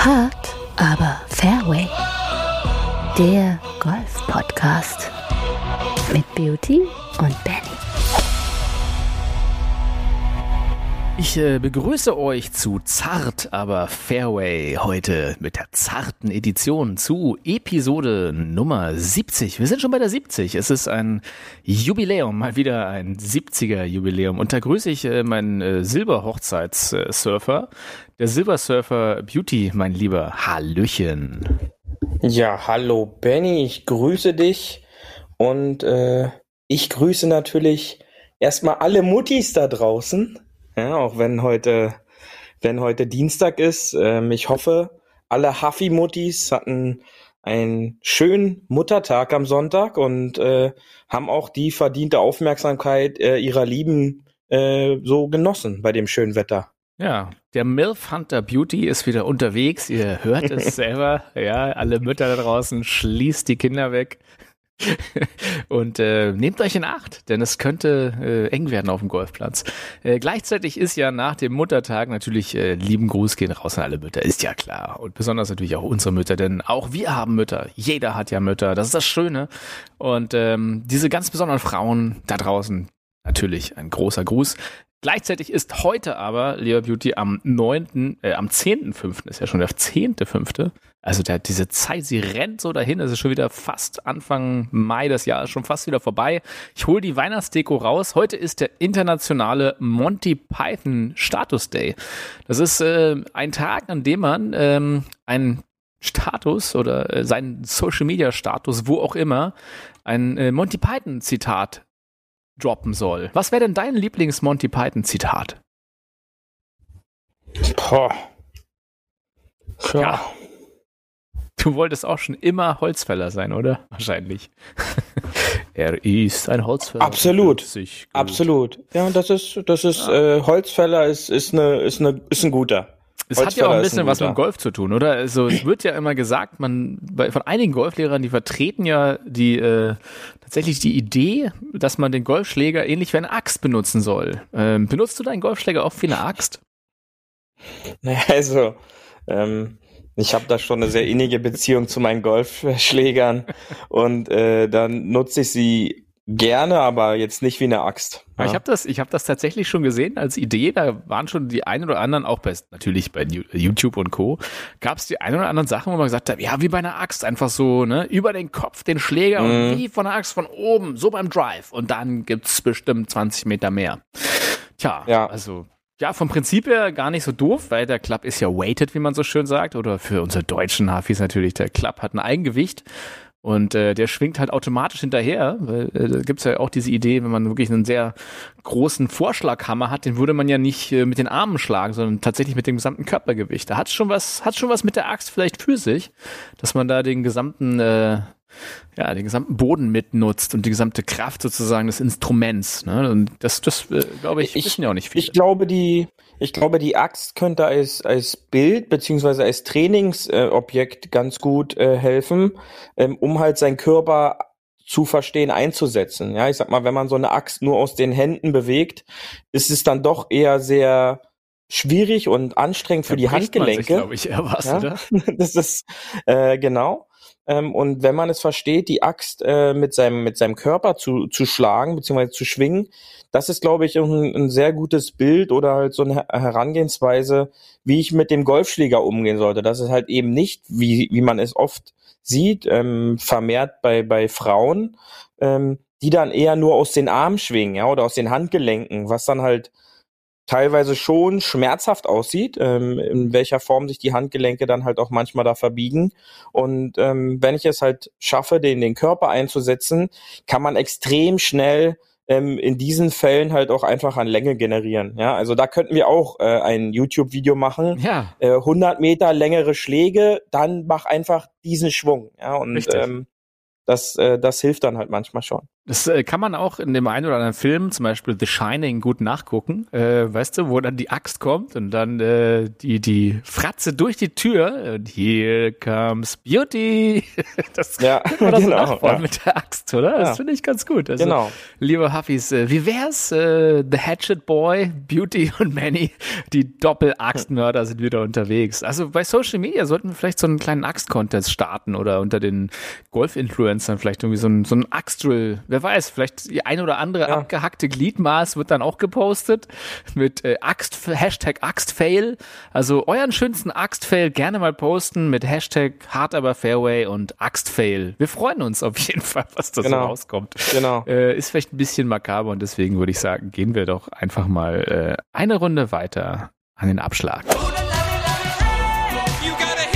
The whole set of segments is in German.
Hart, aber Fairway. Der Golf-Podcast mit Beauty und Benny. Ich äh, begrüße euch zu Zart, aber Fairway heute mit der zarten Edition zu Episode Nummer 70. Wir sind schon bei der 70. Es ist ein Jubiläum, mal wieder ein 70er Jubiläum. Und da grüße ich äh, meinen äh, Silberhochzeitssurfer, der Silbersurfer Beauty, mein lieber Hallöchen. Ja, hallo Benny, ich grüße dich und äh, ich grüße natürlich erstmal alle Muttis da draußen ja, auch wenn heute, wenn heute Dienstag ist. Ähm, ich hoffe, alle Huffy-Muttis hatten einen schönen Muttertag am Sonntag und äh, haben auch die verdiente Aufmerksamkeit äh, ihrer Lieben äh, so genossen bei dem schönen Wetter. Ja, der MILF Hunter Beauty ist wieder unterwegs. Ihr hört es selber. Ja, alle Mütter da draußen, schließt die Kinder weg. und äh, nehmt euch in Acht, denn es könnte äh, eng werden auf dem Golfplatz. Äh, gleichzeitig ist ja nach dem Muttertag natürlich äh, lieben Gruß gehen raus an alle Mütter, ist ja klar. Und besonders natürlich auch unsere Mütter, denn auch wir haben Mütter. Jeder hat ja Mütter, das ist das Schöne. Und ähm, diese ganz besonderen Frauen da draußen, natürlich ein großer Gruß. Gleichzeitig ist heute aber, lieber Beauty, am 9., äh, am 10.5., ist ja schon der 10.5., also der, diese Zeit, sie rennt so dahin, es ist schon wieder fast Anfang Mai, das Jahr ist schon fast wieder vorbei. Ich hole die Weihnachtsdeko raus. Heute ist der internationale Monty Python Status Day. Das ist äh, ein Tag, an dem man ähm, einen Status oder äh, seinen Social Media Status, wo auch immer, ein äh, Monty Python Zitat droppen soll. Was wäre denn dein Lieblings-Monty Python-Zitat? Boah. Ja. ja. Du wolltest auch schon immer Holzfäller sein, oder? Wahrscheinlich. er ist ein Holzfäller. Absolut. Absolut. Ja, das ist, das ist, ja. äh, Holzfäller ist, ist eine, ist eine, ist ein guter. Es hat ja auch ein bisschen ein was mit Golf zu tun, oder? Also es wird ja immer gesagt, man bei, von einigen Golflehrern, die vertreten ja die äh, tatsächlich die Idee, dass man den Golfschläger ähnlich wie eine Axt benutzen soll. Ähm, benutzt du deinen Golfschläger auch wie eine Axt? Naja, also ähm, ich habe da schon eine sehr innige Beziehung zu meinen Golfschlägern und äh, dann nutze ich sie Gerne, aber jetzt nicht wie eine Axt. Ja. Ich habe das, ich habe das tatsächlich schon gesehen als Idee. Da waren schon die ein oder anderen, auch bei, natürlich bei YouTube und Co. Gab es die ein oder anderen Sachen, wo man gesagt hat, ja, wie bei einer Axt, einfach so, ne, über den Kopf den Schläger mhm. und wie von der Axt von oben, so beim Drive. Und dann gibt's bestimmt 20 Meter mehr. Tja, ja. also ja, vom Prinzip her gar nicht so doof, weil der Club ist ja weighted, wie man so schön sagt. Oder für unsere deutschen Hafis natürlich, der Club hat ein Eigengewicht. Und äh, der schwingt halt automatisch hinterher, weil äh, da gibt's ja auch diese Idee, wenn man wirklich einen sehr großen Vorschlaghammer hat, den würde man ja nicht äh, mit den Armen schlagen, sondern tatsächlich mit dem gesamten Körpergewicht. Da hat schon was, hat schon was mit der Axt vielleicht für sich, dass man da den gesamten, äh, ja, den gesamten Boden mitnutzt und die gesamte Kraft sozusagen des Instruments. Ne? Und das, das äh, glaube ich, ich, wissen ja auch nicht viele. Ich glaube, die ich glaube, die Axt könnte als, als Bild beziehungsweise als Trainingsobjekt äh, ganz gut äh, helfen, ähm, um halt seinen Körper zu verstehen einzusetzen. Ja, ich sag mal, wenn man so eine Axt nur aus den Händen bewegt, ist es dann doch eher sehr schwierig und anstrengend für da die Handgelenke. glaube ich, eher was, ja? oder? das ist äh, genau. Ähm, und wenn man es versteht, die Axt äh, mit seinem mit seinem Körper zu zu schlagen beziehungsweise zu schwingen, das ist, glaube ich, ein, ein, sehr gutes Bild oder halt so eine Herangehensweise, wie ich mit dem Golfschläger umgehen sollte. Das ist halt eben nicht, wie, wie man es oft sieht, ähm, vermehrt bei, bei Frauen, ähm, die dann eher nur aus den Armen schwingen, ja, oder aus den Handgelenken, was dann halt teilweise schon schmerzhaft aussieht, ähm, in welcher Form sich die Handgelenke dann halt auch manchmal da verbiegen. Und ähm, wenn ich es halt schaffe, den, den Körper einzusetzen, kann man extrem schnell ähm, in diesen Fällen halt auch einfach an Länge generieren. Ja, also da könnten wir auch äh, ein YouTube-Video machen. Ja. Äh, 100 Meter längere Schläge, dann mach einfach diesen Schwung. Ja, und ähm, das, äh, das hilft dann halt manchmal schon. Das äh, kann man auch in dem einen oder anderen Film, zum Beispiel The Shining, gut nachgucken. Äh, weißt du, wo dann die Axt kommt und dann äh, die, die Fratze durch die Tür und here comes Beauty. Das ja, kann man das genau, nachbauen ja. mit der Axt, oder? Das Ja. finde ich ganz gut. Also, Genau. Liebe Huffis, äh, wie wär's? Äh, The Hatchet Boy, Beauty und Manny, die Doppel-Axtmörder sind wieder unterwegs. Also bei Social Media sollten wir vielleicht so einen kleinen Axt-Contest starten oder unter den Golf-Influencern vielleicht irgendwie so ein, so ein Axt-Drill. Wer weiß, vielleicht die ein oder andere Ja. abgehackte Gliedmaß wird dann auch gepostet mit äh, Axt, Hashtag Axtfail. Also euren schönsten Axtfail gerne mal posten mit Hashtag Hard aber Fairway und Axtfail. Wir freuen uns auf jeden Fall, was da so Genau. rauskommt. Genau. Äh, ist vielleicht ein bisschen makaber und deswegen würde ich sagen, gehen wir doch einfach mal äh, eine Runde weiter an den Abschlag. You gotta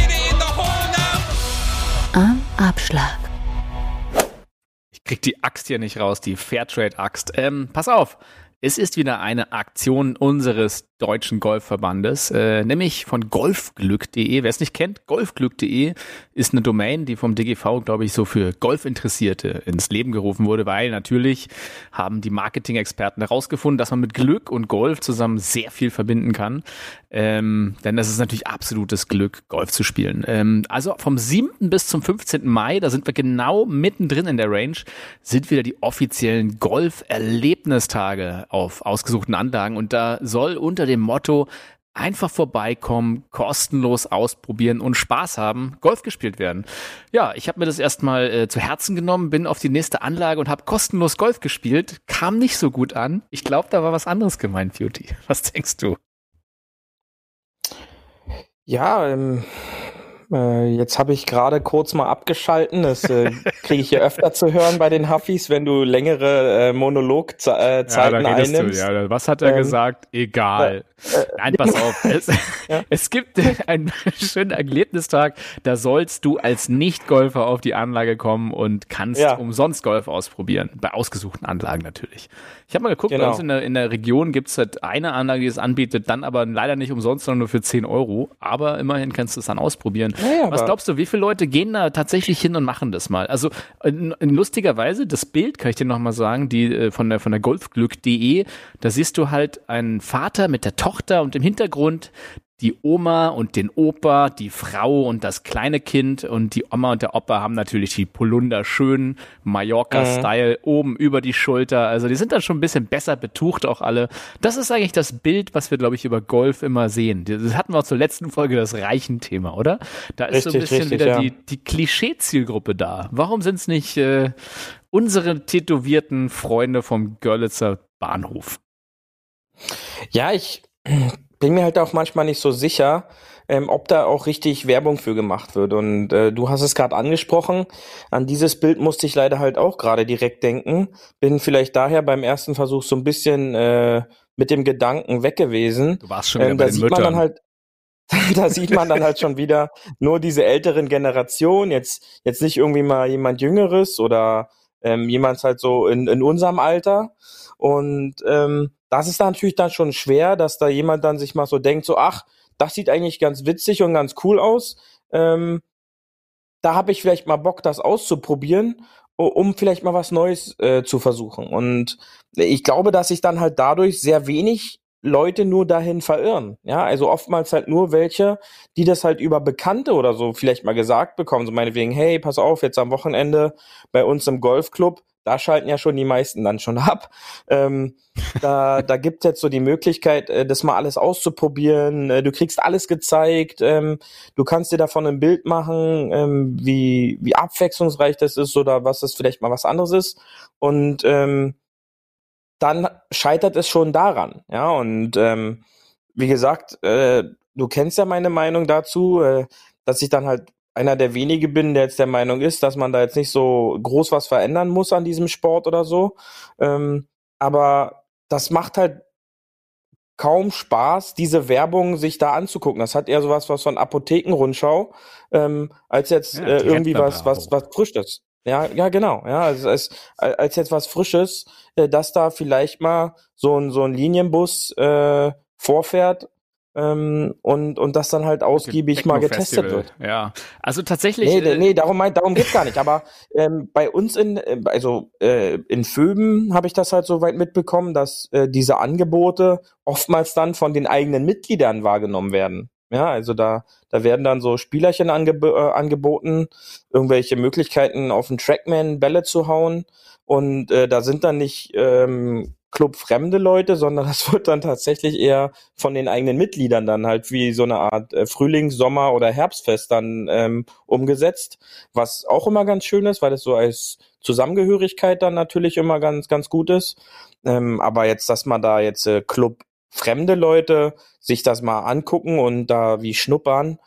krieg die Axt hier nicht raus, die Fairtrade-Axt. Ähm, pass auf, es ist wieder eine Aktion unseres deutschen Golfverbandes, äh, nämlich von golfglück.de. Wer es nicht kennt, golfglück.de ist eine Domain, die vom DGV, glaube ich, so für Golfinteressierte ins Leben gerufen wurde, weil natürlich haben die Marketing-Experten herausgefunden, dass man mit Glück und Golf zusammen sehr viel verbinden kann. Ähm, denn das ist natürlich absolutes Glück, Golf zu spielen. Ähm, also vom 7. bis zum 15. Mai, da sind wir genau mittendrin in der Range, sind wieder die offiziellen Golf-Erlebnistage auf ausgesuchten Anlagen. Und da soll unter dem Motto einfach vorbeikommen, kostenlos ausprobieren und Spaß haben, Golf gespielt werden. Ja, ich habe mir das erstmal äh, zu Herzen genommen, bin auf die nächste Anlage und habe kostenlos Golf gespielt. Kam nicht so gut an. Ich glaube, da war was anderes gemeint, Beauty. Was denkst du? Ja, ähm, äh, jetzt habe ich gerade kurz mal abgeschalten. Das äh, kriege ich ja öfter zu hören bei den Huffis, wenn du längere äh, Monologzeiten äh, Zeiten einnimmst. Ja, was hat er Ähm, gesagt? Egal. Nein, pass auf. Es, es gibt einen schönen Erlebnistag, da sollst du als Nicht-Golfer auf die Anlage kommen und kannst Ja. umsonst Golf ausprobieren. Bei ausgesuchten Anlagen natürlich. Ich habe mal geguckt, bei Genau. uns in der, in der Region gibt es halt eine Anlage, die es anbietet, dann aber leider nicht umsonst, sondern nur für 10 Euro. Aber immerhin kannst du es dann ausprobieren. Ja, ja, Was glaubst du, wie viele Leute gehen da tatsächlich hin und machen das mal? Also lustigerweise, das Bild kann ich dir nochmal sagen, die äh, von der von der golfglück.de, da siehst du halt einen Vater mit der Tochter und im Hintergrund die Oma und den Opa, die Frau und das kleine Kind und die Oma und der Opa haben natürlich die Polunder schön Mallorca-Style oben über die Schulter. Also die sind dann schon ein bisschen besser betucht auch alle. Das ist eigentlich das Bild, was wir, glaube ich, über Golf immer sehen. Das hatten wir auch zur letzten Folge das Reichen-Thema, oder? Da ist so ein Richtig, bisschen richtig, wieder ja. die, die Klischee-Zielgruppe da. Warum sind es nicht äh, unsere tätowierten Freunde vom Görlitzer Bahnhof? Ja, ich bin mir halt auch manchmal nicht so sicher, ähm, ob da auch richtig Werbung für gemacht wird. Und äh, du hast es gerade angesprochen, an dieses Bild musste ich leider halt auch gerade direkt denken. Bin vielleicht daher beim ersten Versuch so ein bisschen äh, mit dem Gedanken weg gewesen. Du warst schon wieder Ähm, bei da den sieht Müttern. man dann halt, da sieht man dann halt schon wieder nur diese älteren Generationen, jetzt, jetzt nicht irgendwie mal jemand Jüngeres oder ähm, jemand halt so in, in unserem Alter. Und ähm, das ist natürlich dann schon schwer, dass da jemand dann sich mal so denkt, so, ach, das sieht eigentlich ganz witzig und ganz cool aus. Ähm, da habe ich vielleicht mal Bock, das auszuprobieren, um vielleicht mal was Neues äh, zu versuchen. Und ich glaube, dass sich dann halt dadurch sehr wenig Leute nur dahin verirren. Ja, also oftmals halt nur welche, die das halt über Bekannte oder so vielleicht mal gesagt bekommen. So meinetwegen, hey, pass auf, jetzt am Wochenende bei uns im Golfclub, da schalten ja schon die meisten dann schon ab. Ähm, da, da gibt jetzt so die Möglichkeit, äh, das mal alles auszuprobieren. Äh, Du kriegst alles gezeigt. Ähm, du kannst dir davon ein Bild machen, ähm, wie, wie abwechslungsreich das ist oder was das vielleicht mal was anderes ist. Und ähm, dann scheitert es schon daran. Ja, und ähm, wie gesagt, äh, du kennst ja meine Meinung dazu, äh, dass ich dann halt einer der wenige bin, der jetzt der Meinung ist, dass man da jetzt nicht so groß was verändern muss an diesem Sport oder so. Ähm, aber das macht halt kaum Spaß, diese Werbung sich da anzugucken. Das hat eher sowas was von Apothekenrundschau, ähm, als jetzt Ja, äh, irgendwie was, was, was Frisches. Ja, ja, genau. Ja, also als, als jetzt was Frisches, äh, dass da vielleicht mal so ein, so ein Linienbus äh, vorfährt ähm, und, und das dann halt ausgiebig mal getestet wird. Ja, also tatsächlich. Nee, äh, nee darum, darum geht's gar nicht. Aber ähm, bei uns in, äh, also äh, in Föben habe ich das halt so weit mitbekommen, dass äh, diese Angebote oftmals dann von den eigenen Mitgliedern wahrgenommen werden. Ja, also da, da werden dann so Spielerchen angeb äh, angeboten, irgendwelche Möglichkeiten auf den Trackman Bälle zu hauen. Und äh, da sind dann nicht ähm, Club fremde Leute, sondern das wird dann tatsächlich eher von den eigenen Mitgliedern dann halt wie so eine Art äh, Frühlings-, Sommer- oder Herbstfest dann ähm, umgesetzt, was auch immer ganz schön ist, weil es so als Zusammengehörigkeit dann natürlich immer ganz, ganz gut ist. Ähm, aber jetzt, dass man da jetzt äh, Club fremde Leute sich das mal angucken und da wie schnuppern,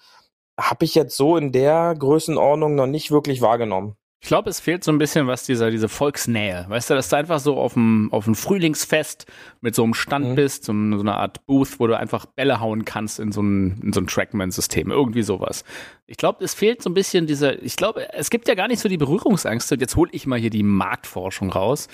habe ich jetzt so in der Größenordnung noch nicht wirklich wahrgenommen. Ich glaube, es fehlt so ein bisschen was dieser, diese Volksnähe. Weißt du, dass du einfach so auf dem, auf dem Frühlingsfest mit so einem Stand mhm. bist, so, so eine Art Booth, wo du einfach Bälle hauen kannst in so ein, in so ein Trackman-System. Irgendwie sowas. Ich glaube, es fehlt so ein bisschen dieser, ich glaube, es gibt ja gar nicht so die Berührungsangst. Und jetzt hole ich mal hier die Marktforschung raus.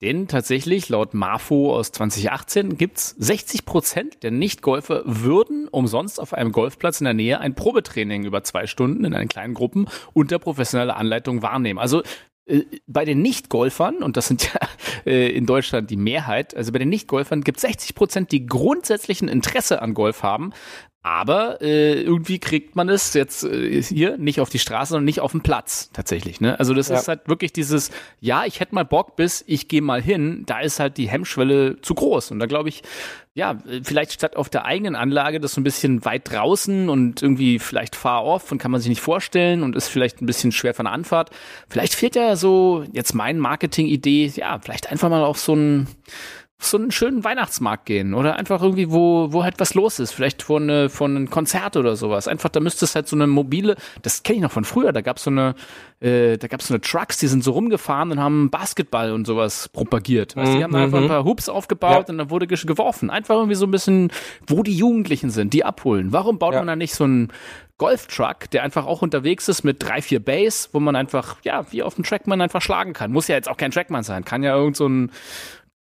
Denn tatsächlich, laut Marfo aus 2018, gibt's 60 Prozent der Nicht-Golfer würden umsonst auf einem Golfplatz in der Nähe ein Probetraining über zwei Stunden in einen kleinen Gruppen unter professioneller Anleitung wahrnehmen. Also äh, bei den Nicht-Golfern, und das sind ja äh, in Deutschland die Mehrheit, also bei den Nicht-Golfern gibt es 60 Prozent, die grundsätzlichen Interesse an Golf haben, aber äh, irgendwie kriegt man es jetzt äh, hier nicht auf die Straße, sondern nicht auf den Platz tatsächlich. Ne? Also das ja. ist halt wirklich dieses, ja, ich hätte mal Bock bis, ich gehe mal hin, da ist halt die Hemmschwelle zu groß. Und da glaube ich, ja, vielleicht statt auf der eigenen Anlage das so ein bisschen weit draußen und irgendwie vielleicht far off und kann man sich nicht vorstellen und ist vielleicht ein bisschen schwer von der Anfahrt. Vielleicht fehlt ja so jetzt mein Marketing-Idee, ja, vielleicht einfach mal auf so ein so einen schönen Weihnachtsmarkt gehen oder einfach irgendwie, wo, wo halt was los ist, vielleicht von, eine, von einem Konzert oder sowas. Einfach, da müsste es halt so eine mobile, das kenne ich noch von früher, da gab es so eine, äh, da gab es so eine Trucks, die sind so rumgefahren und haben Basketball und sowas propagiert. Weißt, die haben mhm. einfach ein paar Hoops aufgebaut ja. und dann wurde geworfen. Einfach irgendwie so ein bisschen, wo die Jugendlichen sind, die abholen. Warum baut ja. man da nicht so einen Golftruck, der einfach auch unterwegs ist mit drei, vier Bass, wo man einfach, ja, wie auf dem Trackman einfach schlagen kann. Muss ja jetzt auch kein Trackman sein, kann ja irgend so ein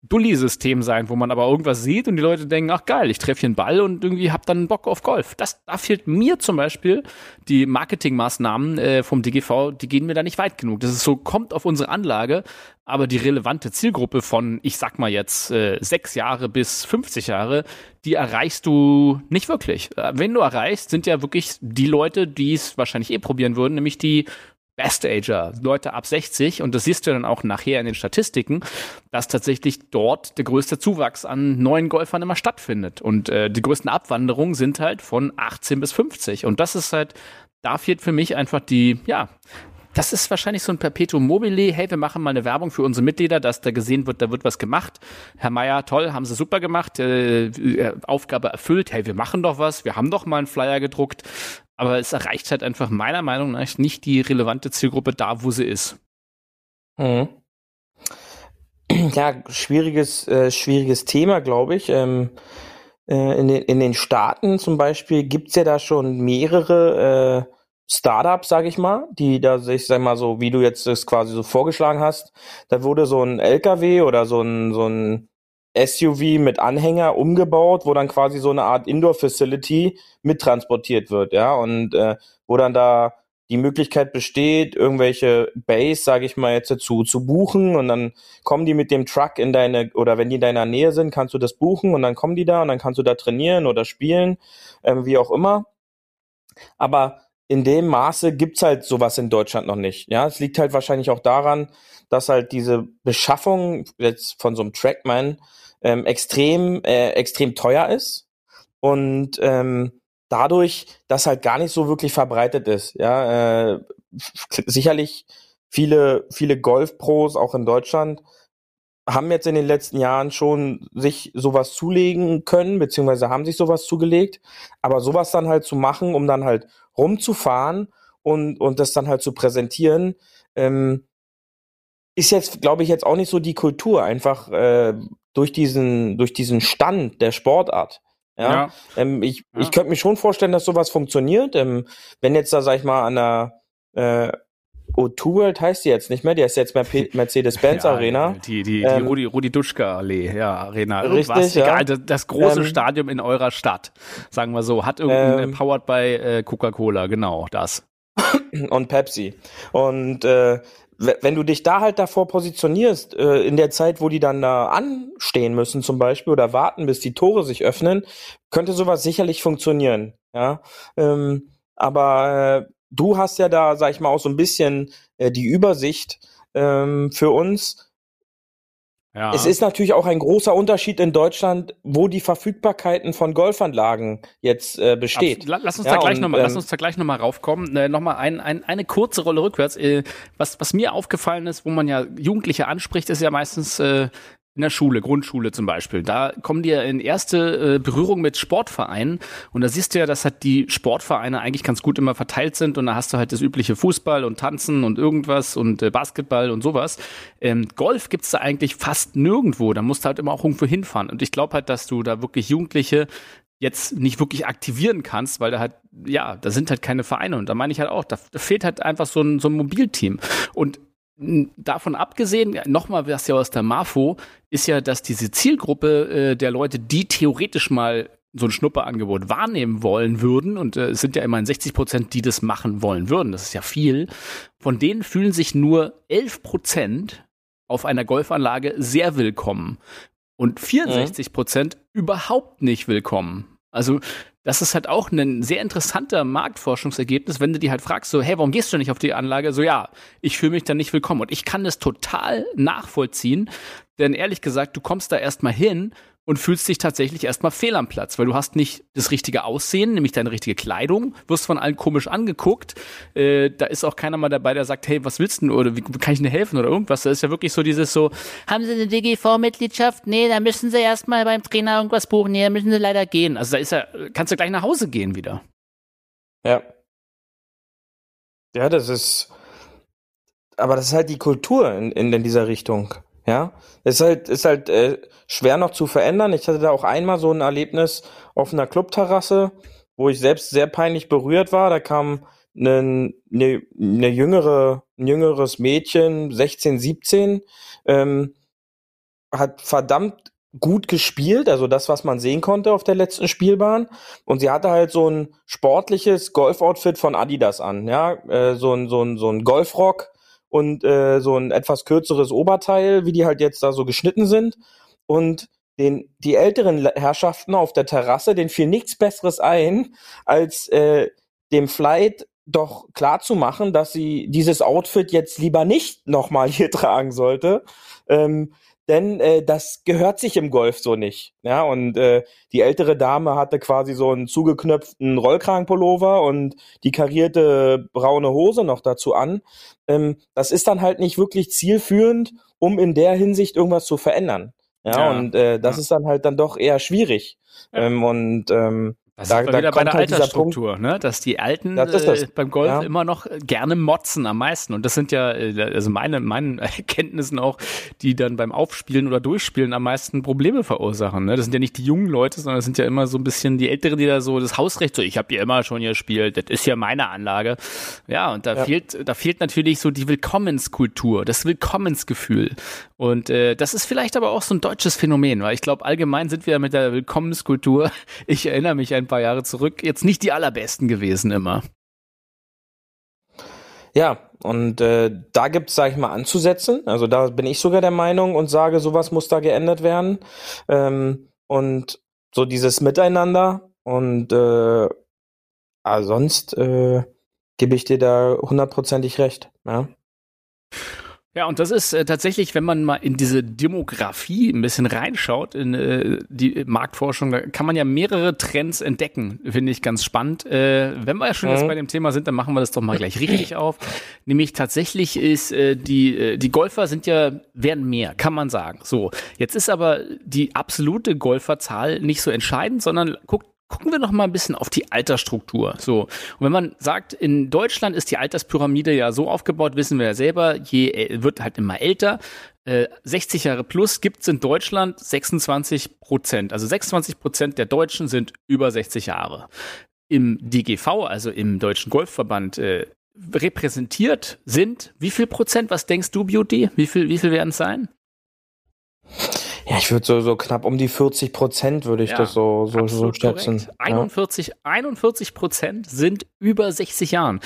Dulli-System sein, wo man aber irgendwas sieht und die Leute denken, ach geil, ich treffe hier einen Ball und irgendwie hab dann Bock auf Golf. Das, da fehlt mir zum Beispiel die Marketingmaßnahmen äh, vom DGV, die gehen mir da nicht weit genug. Das ist so, kommt auf unsere Anlage, aber die relevante Zielgruppe von, ich sag mal jetzt, äh, sechs Jahre bis 50 Jahre, die erreichst du nicht wirklich. Äh, wenn du erreichst, sind ja wirklich die Leute, die es wahrscheinlich eh probieren würden, nämlich die Best Ager, Leute ab 60, und das siehst du dann auch nachher in den Statistiken, dass tatsächlich dort der größte Zuwachs an neuen Golfern immer stattfindet. Und äh, die größten Abwanderungen sind halt von 18 bis 50. Und das ist halt, da fehlt für mich einfach die, ja, das ist wahrscheinlich so ein Perpetuum mobile. Hey, wir machen mal eine Werbung für unsere Mitglieder, dass da gesehen wird, da wird was gemacht. Herr Meier, toll, haben Sie super gemacht, äh, äh Aufgabe erfüllt. Hey, wir machen doch was, wir haben doch mal einen Flyer gedruckt. Aber es erreicht halt einfach meiner Meinung nach nicht die relevante Zielgruppe da, wo sie ist. Mhm. Ja, schwieriges, äh, schwieriges Thema, glaube ich. Ähm, äh, in, den, in den Staaten zum Beispiel gibt's ja da schon mehrere äh, Startups, sage ich mal, die da sich, sag mal so, wie du jetzt das quasi so vorgeschlagen hast, da wurde so ein LKW oder so ein, so ein SUV mit Anhänger umgebaut, wo dann quasi so eine Art Indoor-Facility mittransportiert wird, ja, und äh, wo dann da die Möglichkeit besteht, irgendwelche Base, sage ich mal jetzt dazu, zu buchen und dann kommen die mit dem Truck in deine, oder wenn die in deiner Nähe sind, kannst du das buchen und dann kommen die da und dann kannst du da trainieren oder spielen, ähm, wie auch immer. Aber in dem Maße gibt's halt sowas in Deutschland noch nicht. Ja, es liegt halt wahrscheinlich auch daran, dass halt diese Beschaffung jetzt von so einem Trackman ähm, extrem, äh, extrem teuer ist und ähm, dadurch das halt gar nicht so wirklich verbreitet ist. Ja, äh, sicherlich viele, viele Golfpros auch in Deutschland haben jetzt in den letzten Jahren schon sich sowas zulegen können, beziehungsweise haben sich sowas zugelegt. Aber sowas dann halt zu machen, um dann halt rumzufahren und, und das dann halt zu präsentieren, ähm, ist jetzt, glaube ich, jetzt auch nicht so die Kultur, einfach äh, durch diesen, durch diesen Stand der Sportart. Ja, ja. Ähm, ich, ja. ich könnte mir schon vorstellen, dass sowas funktioniert. Ähm, wenn jetzt da, sag ich mal, an der, äh, O2 World heißt die jetzt nicht mehr, die heißt jetzt Mercedes-Benz Ja, Arena. Die, die, die Ähm, Rudi, Rudi Duschka Allee, ja, Arena. Richtig, Irgendwas, ja. egal. Das, das große Ähm, Stadion in eurer Stadt, sagen wir so, hat irgendein Ähm, Powered by äh, Coca-Cola, genau, das. und Pepsi. Und äh, wenn du dich da halt davor positionierst, äh, in der Zeit, wo die dann da anstehen müssen zum Beispiel oder warten, bis die Tore sich öffnen, könnte sowas sicherlich funktionieren. Ja, ähm, aber äh, du hast ja da, sag ich mal, auch so ein bisschen äh, die Übersicht ähm, für uns. Ja. Es ist natürlich auch ein großer Unterschied in Deutschland, wo die Verfügbarkeiten von Golfanlagen jetzt äh, besteht. Abs- la- Lass uns Ja, da gleich und, nochmal, lass ähm, uns da gleich noch mal raufkommen. Äh, nochmal ein, ein, eine kurze Rolle rückwärts. Äh, was, was mir aufgefallen ist, wo man ja Jugendliche anspricht, ist ja meistens äh, in der Schule, Grundschule zum Beispiel. Da kommen die ja in erste äh, Berührung mit Sportvereinen und da siehst du ja, dass halt die Sportvereine eigentlich ganz gut immer verteilt sind und da hast du halt das übliche Fußball und Tanzen und irgendwas und äh, Basketball und sowas. Ähm, Golf gibt's da eigentlich fast nirgendwo. Da musst du halt immer auch irgendwo hinfahren. Und ich glaube halt, dass du da wirklich Jugendliche jetzt nicht wirklich aktivieren kannst, weil da halt, ja, da sind halt keine Vereine. Und da meine ich halt auch, da, da fehlt halt einfach so ein, so ein Mobilteam. Und davon abgesehen, nochmal was ja aus der MAFO, ist ja, dass diese Zielgruppe äh, der Leute, die theoretisch mal so ein Schnupperangebot wahrnehmen wollen würden, und äh, es sind ja immerhin 60 Prozent, die das machen wollen würden, das ist ja viel, von denen fühlen sich nur 11 Prozent auf einer Golfanlage sehr willkommen und 64 Prozent überhaupt nicht willkommen. Also das ist halt auch ein sehr interessanter Marktforschungsergebnis, wenn du die halt fragst, so, hey, warum gehst du nicht auf die Anlage? So, ja, ich fühle mich da nicht willkommen. Und ich kann das total nachvollziehen, denn ehrlich gesagt, du kommst da erstmal hin und fühlst dich tatsächlich erstmal fehl am Platz, weil du hast nicht das richtige Aussehen, nämlich deine richtige Kleidung, wirst von allen komisch angeguckt. Äh, da ist auch keiner mal dabei, der sagt, hey, was willst du oder wie kann ich denn helfen oder irgendwas. Da ist ja wirklich so dieses so, Haben Sie eine DGV-Mitgliedschaft? Nee, da müssen Sie erstmal beim Trainer irgendwas buchen. Nee, da müssen Sie leider gehen. also da ist ja, kannst du gleich nach Hause gehen wieder. Ja. Ja, das ist. Aber das ist halt die Kultur in, in, in dieser Richtung. Ja. Ist halt, ist halt äh, schwer noch zu verändern. Ich hatte da auch einmal so ein Erlebnis auf einer Clubterrasse, wo ich selbst sehr peinlich berührt war. Da kam eine, eine, eine jüngere, ein jüngeres Mädchen, 16, 17, ähm, hat verdammt gut gespielt, also das, was man sehen konnte auf der letzten Spielbahn. Und sie hatte halt so ein sportliches Golf-Outfit von Adidas an, ja, äh, so ein, so ein, so ein Golfrock und äh, so ein etwas kürzeres Oberteil, wie die halt jetzt da so geschnitten sind. Und den, die älteren Herrschaften auf der Terrasse, denen fiel nichts Besseres ein, als äh, dem Flight doch klar zu machen, dass sie dieses Outfit jetzt lieber nicht nochmal hier tragen sollte. Ähm, denn äh, das gehört sich im Golf so nicht. Ja, und äh, die ältere Dame hatte quasi so einen zugeknöpften Rollkragenpullover und die karierte braune Hose noch dazu an. Ähm, das ist dann halt nicht wirklich zielführend, um in der Hinsicht irgendwas zu verändern. Ja, Ja, und äh, das ja. ist dann halt dann doch eher schwierig. Ja. Ähm, und ähm, Das Da- ist da wieder bei der halt Altersstruktur, ne? dass die Alten Das das. Äh, beim Golf Ja. immer noch gerne motzen am meisten. Und das sind ja, äh, also meine, meinen Erkenntnissen auch, die dann beim Aufspielen oder Durchspielen am meisten Probleme verursachen. Ne? Das sind ja nicht die jungen Leute, sondern das sind ja immer so ein bisschen die Älteren, die da so das Hausrecht, so ich habe ja immer schon gespielt, das ist ja meine Anlage. Ja, und da Ja. fehlt, da fehlt natürlich so die Willkommenskultur, das Willkommensgefühl. Und äh, das ist vielleicht aber auch so ein deutsches Phänomen, weil ich glaube, allgemein sind wir mit der Willkommenskultur, ich erinnere mich ein paar Jahre zurück, jetzt nicht die allerbesten gewesen immer. Ja, und äh, da gibt's, sag ich mal, anzusetzen. Also da bin ich sogar der Meinung und sage, sowas muss da geändert werden. Ähm, und so dieses Miteinander und äh, ah, sonst äh, gebe ich dir da hundertprozentig recht. Ja. Ja, und das ist äh, tatsächlich, wenn man mal in diese Demografie ein bisschen reinschaut, in äh, die Marktforschung, da kann man ja mehrere Trends entdecken, finde ich ganz spannend. Äh, wenn wir ja schon jetzt Mhm. bei dem Thema sind, dann machen wir das doch mal gleich richtig auf. Nämlich tatsächlich ist äh, die, äh, die Golfer sind ja, werden mehr, kann man sagen. So, jetzt ist aber die absolute Golferzahl nicht so entscheidend, sondern guckt Gucken wir noch mal ein bisschen auf die Altersstruktur. So. Und wenn man sagt, in Deutschland ist die Alterspyramide ja so aufgebaut, wissen wir ja selber, je äh, wird halt immer älter. Äh, 60 Jahre plus gibt es in Deutschland 26 Prozent. Also 26 Prozent der Deutschen sind über 60 Jahre. Im DGV, also im Deutschen Golfverband, äh, repräsentiert sind, wie viel Prozent? Was denkst du, Beauty? Wie viel, wie viel werden es sein? Ja, ich würde so, so knapp um die 40 Prozent würde ich Ja, das so, so, so schätzen. korrekt. 41, 41 Prozent sind über 60 Jahren.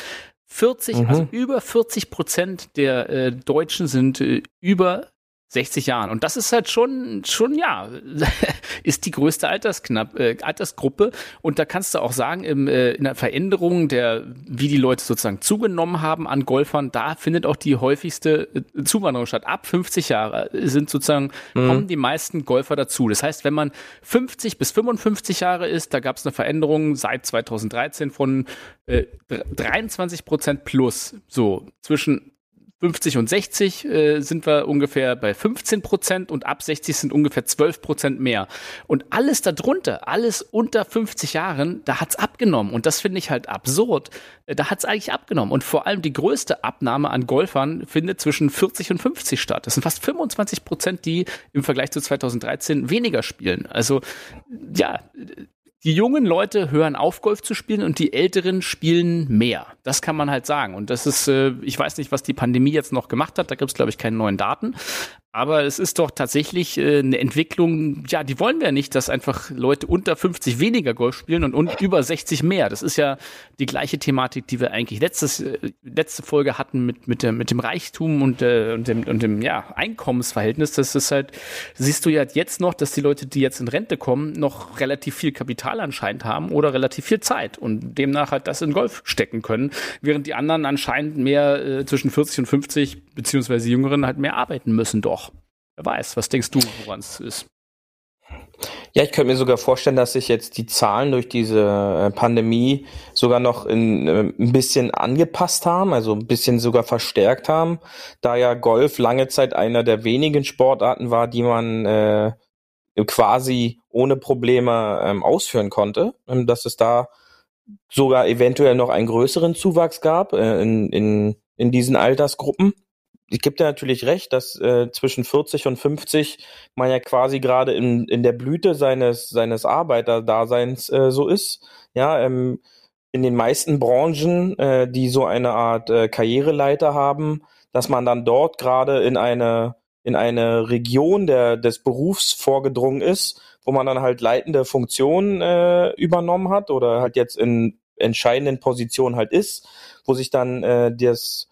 40, Mhm. also über 40 Prozent der äh, Deutschen sind äh, über 60 Jahren. Und das ist halt schon, schon ja, ist die größte Altersknapp, äh, Altersgruppe. Und da kannst du auch sagen, im, äh, in der Veränderung der, wie die Leute sozusagen zugenommen haben an Golfern, da findet auch die häufigste äh, Zuwanderung statt. Ab 50 Jahre sind sozusagen, kommen die meisten Golfer dazu. Das heißt, wenn man 50 bis 55 Jahre ist, da gab es eine Veränderung seit 2013 von äh, 23 Prozent plus. So, zwischen 50 und 60 äh, sind wir ungefähr bei 15 Prozent und ab 60 sind ungefähr 12 Prozent mehr. Und alles darunter, alles unter 50 Jahren, da hat's abgenommen. Und das finde ich halt absurd. Äh, Da hat's eigentlich abgenommen. Und vor allem die größte Abnahme an Golfern findet zwischen 40 und 50 statt. Das sind fast 25 Prozent, die im Vergleich zu 2013 weniger spielen. Also ja, die jungen Leute hören auf, Golf zu spielen und die Älteren spielen mehr. Das kann man halt sagen. Und das ist, äh, ich weiß nicht, was die Pandemie jetzt noch gemacht hat. Da gibt es, glaube ich, keine neuen Daten. Aber es ist doch tatsächlich äh, eine Entwicklung, ja, die wollen wir nicht, dass einfach Leute unter 50 weniger Golf spielen und, über 60 mehr. Das ist ja die gleiche Thematik, die wir eigentlich letztes, äh, letzte Folge hatten mit, mit, der, mit dem Reichtum und, und dem, und dem ja, Einkommensverhältnis. Das ist halt, siehst du ja jetzt noch, dass die Leute, die jetzt in Rente kommen, noch relativ viel Kapital anscheinend haben oder relativ viel Zeit und demnach halt das in Golf stecken können, während die anderen anscheinend mehr äh, zwischen 40 und 50 beziehungsweise Jüngeren halt mehr arbeiten müssen doch. Wer weiß, was denkst du, woran es ist? Ja, ich könnte mir sogar vorstellen, dass sich jetzt die Zahlen durch diese äh, Pandemie sogar noch in, äh, ein bisschen angepasst haben, also ein bisschen sogar verstärkt haben, da ja Golf lange Zeit einer der wenigen Sportarten war, die man äh, quasi ohne Probleme ähm, ausführen konnte, ähm, dass es da sogar eventuell noch einen größeren Zuwachs gab äh, in, in, in diesen Altersgruppen. Ich gebe dir natürlich recht, dass äh, zwischen 40 und 50 man ja quasi gerade in, in der Blüte seines, seines Arbeiterdaseins äh, so ist. Ja, ähm, in den meisten Branchen, äh, die so eine Art äh, Karriereleiter haben, dass man dann dort gerade in eine, in eine Region der, des Berufs vorgedrungen ist, wo man dann halt leitende Funktionen äh, übernommen hat oder halt jetzt in entscheidenden Positionen halt ist, wo sich dann äh, das,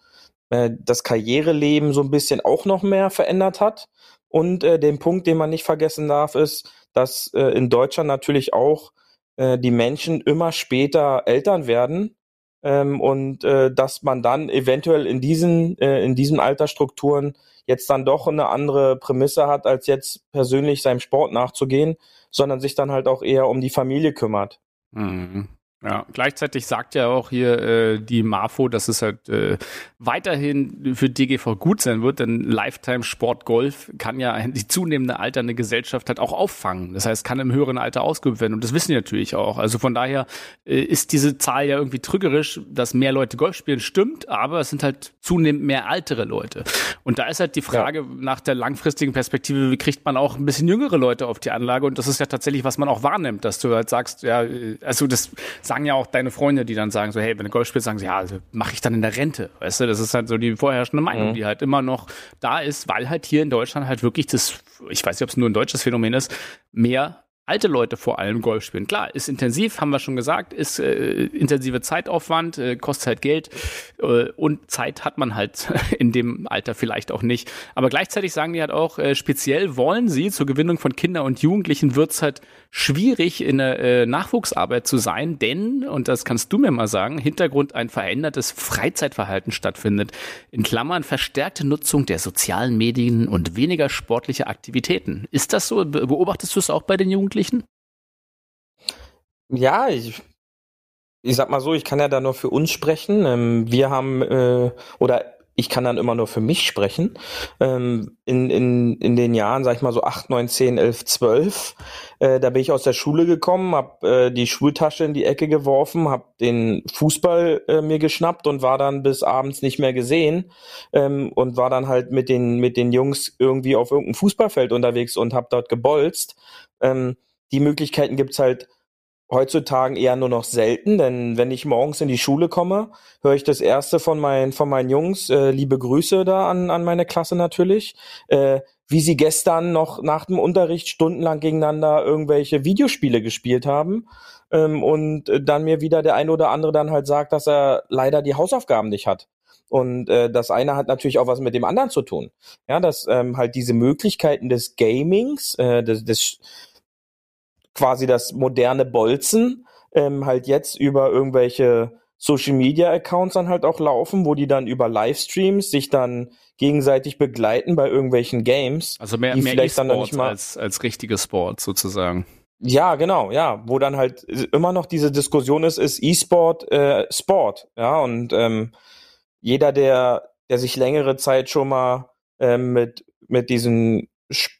äh, das Karriereleben so ein bisschen auch noch mehr verändert hat. Und äh, den Punkt, den man nicht vergessen darf, ist, dass äh, in Deutschland natürlich auch äh, die Menschen immer später Eltern werden ähm, und äh, dass man dann eventuell in diesen äh, in diesen Altersstrukturen jetzt dann doch eine andere Prämisse hat, als jetzt persönlich seinem Sport nachzugehen, sondern sich dann halt auch eher um die Familie kümmert. Mhm. Ja, gleichzeitig sagt ja auch hier äh, die Marfo, dass es halt äh, weiterhin für DGV gut sein wird, denn Lifetime Sport Golf kann ja die zunehmende alternde Gesellschaft halt auch auffangen. Das heißt, kann im höheren Alter ausgeübt werden und das wissen die natürlich auch. Also von daher äh, ist diese Zahl ja irgendwie trügerisch, dass mehr Leute Golf spielen, stimmt, aber es sind halt zunehmend mehr ältere Leute. Und da ist halt die Frage nach der langfristigen Perspektive, wie kriegt man auch ein bisschen jüngere Leute auf die Anlage und das ist ja tatsächlich, was man auch wahrnimmt, dass du halt sagst, ja, äh, also das sagen ja auch deine Freunde, die dann sagen so, hey, wenn du Golf spielst, sagen sie, ja, also mache ich dann in der Rente. Weißt du, das ist halt so die vorherrschende Meinung, Mhm. die halt immer noch da ist, weil halt hier in Deutschland halt wirklich das, ich weiß nicht, ob es nur ein deutsches Phänomen ist, mehr alte Leute vor allem Golf spielen. Klar, ist intensiv, haben wir schon gesagt, ist äh, intensive Zeitaufwand, äh, kostet halt Geld äh, und Zeit hat man halt in dem Alter vielleicht auch nicht. Aber gleichzeitig sagen die halt auch, äh, speziell wollen sie zur Gewinnung von Kindern und Jugendlichen wird's halt schwierig in der äh, Nachwuchsarbeit zu sein, denn, und das kannst du mir mal sagen, Hintergrund ein verändertes Freizeitverhalten stattfindet. In Klammern verstärkte Nutzung der sozialen Medien und weniger sportliche Aktivitäten. Ist das so? Be- Beobachtest du es auch bei den Jugendlichen? Ja, ich, ich sag mal so, ich kann ja da nur für uns sprechen. Ähm, wir haben, äh, oder ich kann dann immer nur für mich sprechen. Ähm, in, in, in den Jahren, sag ich mal so 8, 9, 10, 11, 12, äh, da bin ich aus der Schule gekommen, hab äh, die Schultasche in die Ecke geworfen, hab den Fußball äh, mir geschnappt und war dann bis abends nicht mehr gesehen ähm, und war dann halt mit den, mit den Jungs irgendwie auf irgendeinem Fußballfeld unterwegs und hab dort gebolzt. Ähm, die Möglichkeiten gibt's halt heutzutage eher nur noch selten, denn wenn ich morgens in die Schule komme, höre ich das erste von meinen von meinen Jungs, äh, liebe Grüße da an an meine Klasse natürlich, äh, wie sie gestern noch nach dem Unterricht stundenlang gegeneinander irgendwelche Videospiele gespielt haben ähm, und dann mir wieder der eine oder andere dann halt sagt, dass er leider die Hausaufgaben nicht hat. Und äh, das eine hat natürlich auch was mit dem anderen zu tun. Ja, dass ähm, halt diese Möglichkeiten des Gamings, äh, des, des quasi das moderne Bolzen ähm, halt jetzt über irgendwelche Social Media Accounts dann halt auch laufen, wo die dann über Livestreams sich dann gegenseitig begleiten bei irgendwelchen Games. Also mehr, mehr vielleicht dann noch E-Sport nicht mal als, als richtige Sport sozusagen. ja, genau, ja, wo dann halt immer noch diese Diskussion ist, ist E-Sport äh, Sport, ja, und ähm, jeder, der, der sich längere Zeit schon mal ähm, mit, mit diesen Sp-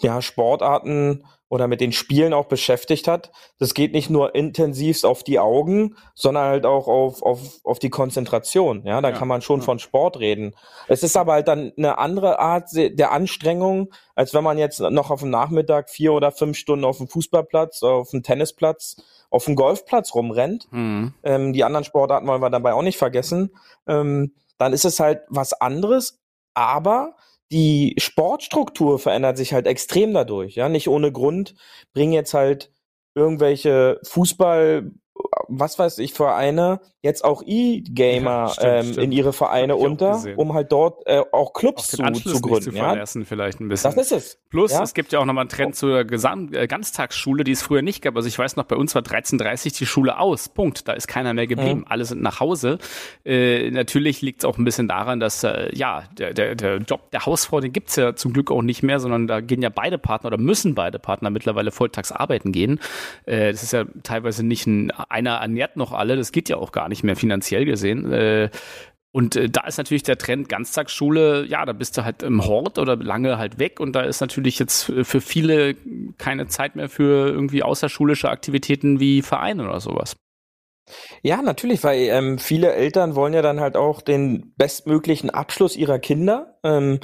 ja, Sportarten oder mit den Spielen auch beschäftigt hat, das geht nicht nur intensivst auf die Augen, sondern halt auch auf, auf, auf die Konzentration. Ja, da Ja, kann man schon ja. von Sport reden. Es ist aber halt dann eine andere Art der Anstrengung, als wenn man jetzt noch auf dem Nachmittag vier oder fünf Stunden auf dem Fußballplatz, auf dem Tennisplatz, auf dem Golfplatz rumrennt. Hm. Ähm, die anderen Sportarten wollen wir dabei auch nicht vergessen. Ähm, dann ist es halt was anderes, aber die Sportstruktur verändert sich halt extrem dadurch. Ja, nicht ohne Grund bringen jetzt halt irgendwelche Fußball, was weiß ich, Vereine jetzt auch E-Gamer Ja, ähm, in ihre Vereine auch unter, gesehen. um halt dort äh, auch Auch Clubs den zu, Anschluss zu gründen. zu ja, vielleicht ein bisschen. das ist es. Plus, Ja. es gibt ja auch nochmal einen Trend zur Gesam äh, Ganztagsschule, die es früher nicht gab. Also ich weiß noch, bei uns war 13.30 die Schule aus. Punkt. Da ist keiner mehr geblieben. Alle sind nach Hause. Äh, natürlich liegt es auch ein bisschen daran, dass äh, ja, der, der, der Job der Hausfrau, den gibt's ja zum Glück auch nicht mehr, sondern da gehen ja beide Partner oder müssen beide Partner mittlerweile volltags arbeiten gehen. Äh, das ist ja teilweise nicht ein, einer ernährt noch alle, das geht ja auch gar nicht mehr finanziell gesehen. Äh, und äh, da ist natürlich der Trend Ganztagsschule, ja, da bist du halt im Hort oder lange halt weg und da ist natürlich jetzt für viele keine Zeit mehr für irgendwie außerschulische Aktivitäten wie Vereine oder sowas. Ja, natürlich, weil ähm, viele Eltern wollen ja dann halt auch den bestmöglichen Abschluss ihrer Kinder. Ähm,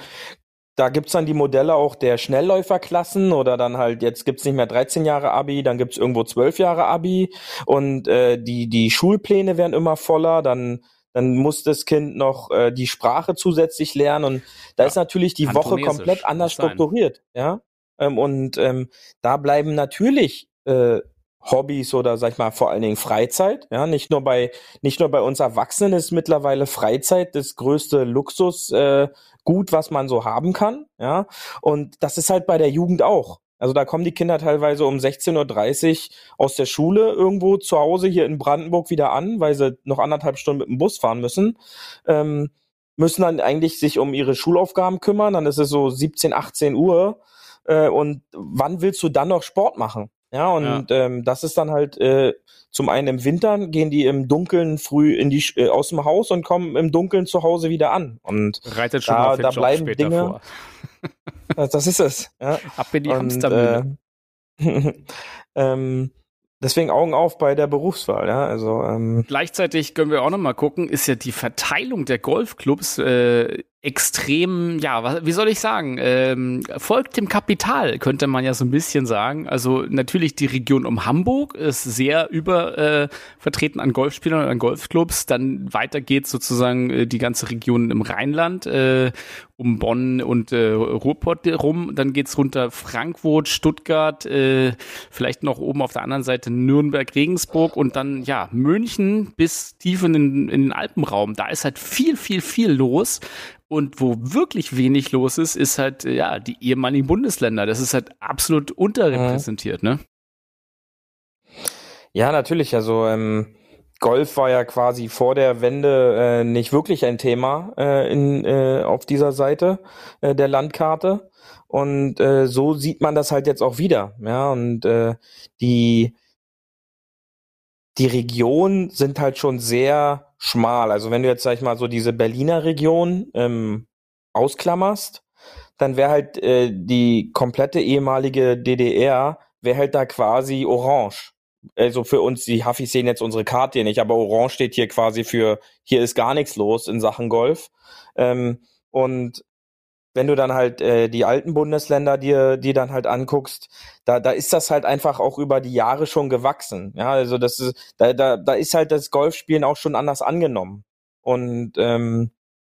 da gibt's dann die Modelle auch der Schnellläuferklassen oder dann halt, jetzt gibt's nicht mehr 13 Jahre Abi, dann gibt's irgendwo 12 Jahre Abi. Und äh, die, die Schulpläne werden immer voller, dann, dann muss das Kind noch äh, die Sprache zusätzlich lernen. Und da Ja, ist natürlich die Woche komplett anders strukturiert, ja. Ähm, und ähm, da bleiben natürlich äh, Hobbys oder sag ich mal vor allen Dingen Freizeit, ja, nicht nur bei nicht nur bei uns Erwachsenen ist mittlerweile Freizeit das größte Luxus äh, gut, was man so haben kann, ja, und das ist halt bei der Jugend auch. Also da kommen die Kinder teilweise um 16:30 Uhr aus der Schule irgendwo zu Hause hier in Brandenburg wieder an, weil sie noch anderthalb Stunden mit dem Bus fahren müssen. Ähm, müssen dann eigentlich sich um ihre Schulaufgaben kümmern, dann ist es so 17, 18 Uhr äh, und wann willst du dann noch Sport machen? Ja, und Ähm, das ist dann halt äh, zum einen im Winter gehen die im Dunkeln früh in die äh, aus dem Haus und kommen im Dunkeln zu Hause wieder an. Und Reitet schon Da- auf den da Job bleiben später Dinge- vor. das, das ist es. Ja. Ab in die und, Hamstermühle. äh, ähm, deswegen Augen auf bei der Berufswahl. Ja, also ähm, Gleichzeitig können wir auch noch mal gucken, ist ja die Verteilung der Golfclubs äh, extrem, ja, was, wie soll ich sagen, ähm, folgt dem Kapital, könnte man ja so ein bisschen sagen. Also natürlich die Region um Hamburg ist sehr über äh, an Golfspielern und an Golfclubs. Dann weiter geht sozusagen äh, die ganze Region im Rheinland, äh, um Bonn und äh, Ruhrpott rum. Dann geht's runter Frankfurt, Stuttgart, äh, vielleicht noch oben auf der anderen Seite Nürnberg, Regensburg und dann ja München bis tief in den, in den Alpenraum. Da ist halt viel, viel, viel los. Und wo wirklich wenig los ist, ist halt, äh, ja, die ehemaligen Bundesländer. Das ist halt absolut unterrepräsentiert, ne? ja, natürlich. Also ähm, Golf war ja quasi vor der Wende äh, nicht wirklich ein Thema äh, in, äh, auf dieser Seite äh, der Landkarte. Und äh, so sieht man das halt jetzt auch wieder. Ja, und äh, die die Regionen sind halt schon sehr schmal. Also wenn du jetzt, sag ich mal, so diese Berliner Region ähm, ausklammerst, dann wäre halt äh, die komplette ehemalige DDR, wäre halt da quasi orange. Also für uns, die Hafis sehen jetzt unsere Karte hier nicht, aber orange steht hier quasi für, hier ist gar nichts los in Sachen Golf. Ähm, und wenn du dann halt äh, die alten Bundesländer dir die dann halt anguckst, da da ist das halt einfach auch über die Jahre schon gewachsen. Ja, also das ist da da da ist halt das Golfspielen auch schon anders angenommen und ähm,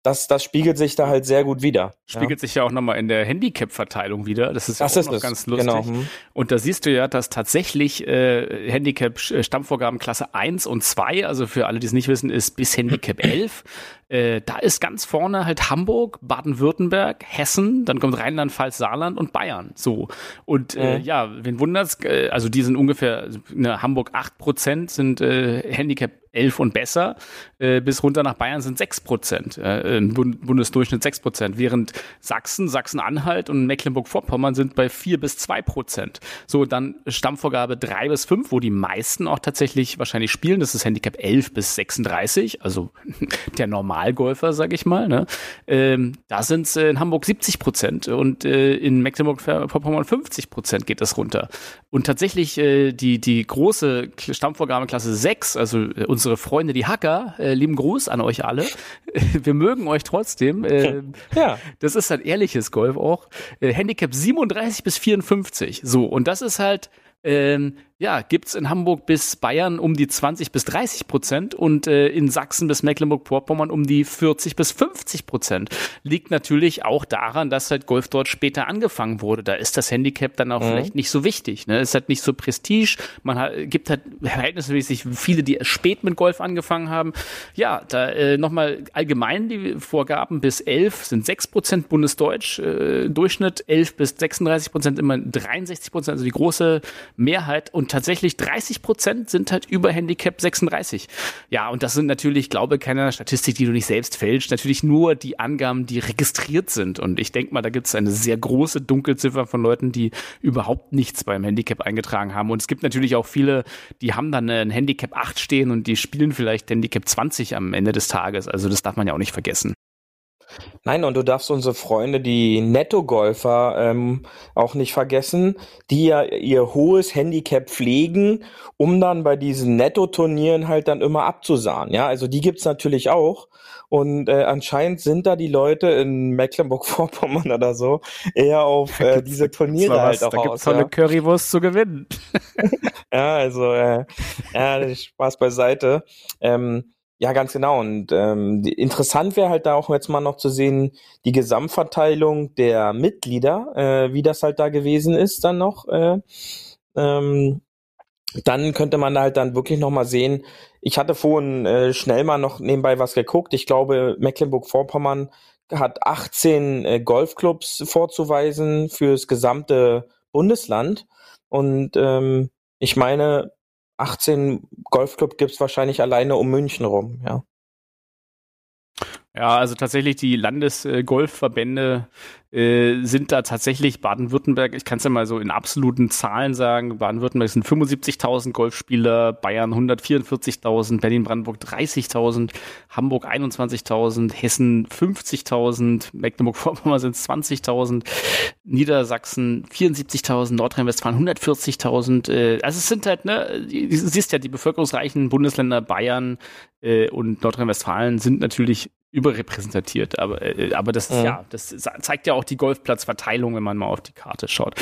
das, das spiegelt sich da halt sehr gut wieder. Spiegelt ja. sich ja auch nochmal in der Handicap-Verteilung wieder. Das ist, das auch ist noch es. ganz lustig. Genau. Hm. Und da siehst du ja, dass tatsächlich äh, Handicap-Stammvorgaben Klasse 1 und 2, also für alle, die es nicht wissen, ist bis Handicap 11. Äh, da ist ganz vorne halt Hamburg, Baden-Württemberg, Hessen, dann kommt Rheinland-Pfalz, Saarland und Bayern. So. Und äh, mhm. ja, wen wundert's, äh, also die sind ungefähr, ne, Hamburg 8% sind äh, Handicap 11 und besser, äh, bis runter nach Bayern sind 6 Prozent, äh, Bundesdurchschnitt 6 Prozent, während Sachsen, Sachsen-Anhalt und Mecklenburg-Vorpommern sind bei 4 bis 2 Prozent. So, dann Stammvorgabe 3 bis 5, wo die meisten auch tatsächlich wahrscheinlich spielen, das ist Handicap 11 bis 36, also der Normalgolfer, sag ich mal. Ne? Ähm, da sind es in Hamburg 70 Prozent und äh, in Mecklenburg-Vorpommern 50 Prozent geht das runter. Und tatsächlich äh, die, die große Stammvorgabe Klasse 6, also äh, unsere unsere Freunde, die Hacker, äh, lieben Gruß an euch alle. Wir mögen euch trotzdem. Äh, ja. Das ist ein ehrliches Golf auch. Äh, Handicap 37 bis 54. So, und das ist halt ähm, ja, gibt's in Hamburg bis Bayern um die 20 bis 30 Prozent und äh, in Sachsen bis Mecklenburg-Vorpommern um die 40 bis 50 Prozent. Liegt natürlich auch daran, dass halt Golf dort später angefangen wurde. Da ist das Handicap dann auch mhm. vielleicht nicht so wichtig. Ne? Ist halt nicht so Prestige. Man hat, gibt halt verhältnismäßig viele, die spät mit Golf angefangen haben. Ja, da äh, nochmal allgemein die Vorgaben bis 11 sind 6 Prozent Bundesdeutsch äh, Durchschnitt, 11 bis 36 Prozent immer 63 Prozent, also die große Mehrheit und tatsächlich 30 Prozent sind halt über Handicap 36. Ja, und das sind natürlich, glaube keine Statistik, die du nicht selbst fälschst, natürlich nur die Angaben, die registriert sind. Und ich denke mal, da gibt es eine sehr große Dunkelziffer von Leuten, die überhaupt nichts beim Handicap eingetragen haben. Und es gibt natürlich auch viele, die haben dann ein Handicap 8 stehen und die spielen vielleicht Handicap 20 am Ende des Tages. Also das darf man ja auch nicht vergessen. Nein, und du darfst unsere Freunde, die Netto-Golfer, ähm, auch nicht vergessen, die ja ihr hohes Handicap pflegen, um dann bei diesen Netto-Turnieren halt dann immer abzusahen. Ja, also die gibt's natürlich auch. Und äh, anscheinend sind da die Leute in Mecklenburg-Vorpommern oder so eher auf äh, diese Turniere halt auch da gibt's aus. Da ja. tolle Currywurst zu gewinnen. ja, also äh, ja, Spaß beiseite. Ähm, ja, ganz genau. Und ähm, interessant wäre halt da auch jetzt mal noch zu sehen, die Gesamtverteilung der Mitglieder, äh, wie das halt da gewesen ist dann noch. Äh, ähm, dann könnte man halt dann wirklich noch mal sehen. Ich hatte vorhin äh, schnell mal noch nebenbei was geguckt. Ich glaube, Mecklenburg-Vorpommern hat 18 äh, Golfclubs vorzuweisen fürs gesamte Bundesland. Und ähm, ich meine, 18 Golfclub gibt's wahrscheinlich alleine um München rum, ja. Ja, also tatsächlich die Landesgolfverbände äh, sind da tatsächlich Baden-Württemberg, ich kann es ja mal so in absoluten Zahlen sagen, Baden-Württemberg sind 75.000 Golfspieler, Bayern 144.000, Berlin-Brandenburg 30.000, Hamburg 21.000, Hessen 50.000, Mecklenburg-Vorpommern sind 20.000, Niedersachsen 74.000, Nordrhein-Westfalen 140.000. Äh, also es sind halt, ne, du siehst ja, die bevölkerungsreichen Bundesländer Bayern äh, und Nordrhein-Westfalen sind natürlich überrepräsentiert, aber, äh, aber das ist mhm. ja, das zeigt ja auch die Golfplatzverteilung, wenn man mal auf die Karte schaut.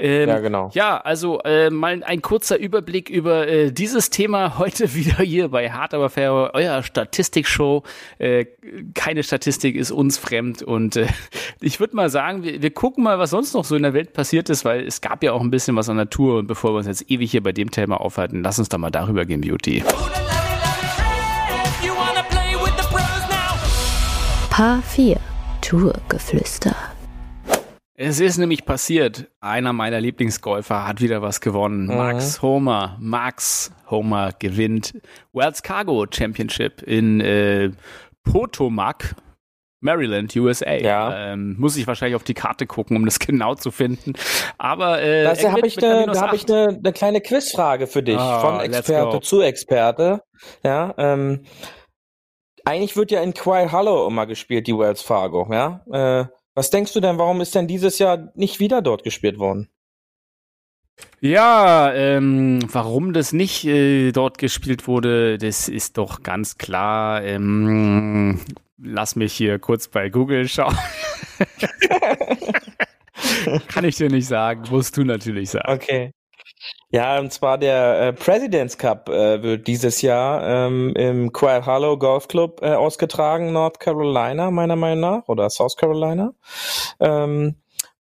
Ähm, ja, genau. Ja, also äh, mal ein kurzer Überblick über äh, dieses Thema heute wieder hier bei Hard aber fair, euer Statistikshow. Äh, keine Statistik ist uns fremd und äh, ich würde mal sagen, wir, wir gucken mal, was sonst noch so in der Welt passiert ist, weil es gab ja auch ein bisschen was an der Tour und bevor wir uns jetzt ewig hier bei dem Thema aufhalten, lass uns da mal darüber gehen, Beauty. Paar 4 Tourgeflüster. Es ist nämlich passiert. Einer meiner Lieblingsgolfer hat wieder was gewonnen. Mhm. Max Homer. Max Homer gewinnt Wells Cargo Championship in äh, Potomac, Maryland, USA. Ja. Ähm, muss ich wahrscheinlich auf die Karte gucken, um das genau zu finden. Aber äh, da habe ich eine hab ich ne, ne kleine Quizfrage für dich, oh, von Experte zu Experte. Ja, ähm, eigentlich wird ja in Quail Hollow immer gespielt, die Wells Fargo, ja? Äh, was denkst du denn, warum ist denn dieses Jahr nicht wieder dort gespielt worden? Ja, ähm, warum das nicht äh, dort gespielt wurde, das ist doch ganz klar. Ähm, lass mich hier kurz bei Google schauen. Kann ich dir nicht sagen, musst du natürlich sagen. Okay. Ja, und zwar der äh, President's Cup äh, wird dieses Jahr ähm, im Quail Hollow Golf Club äh, ausgetragen, North Carolina, meiner Meinung nach, oder South Carolina. Ähm,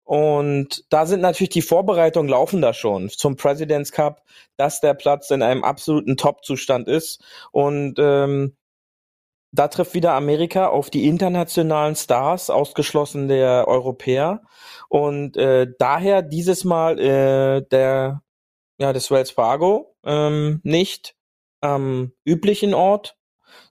und da sind natürlich die Vorbereitungen laufen da schon zum President's Cup, dass der Platz in einem absoluten Top-Zustand ist. Und ähm, da trifft wieder Amerika auf die internationalen Stars, ausgeschlossen der Europäer. Und äh, daher dieses Mal äh, der ja des Wells Fargo ähm, nicht am üblichen Ort,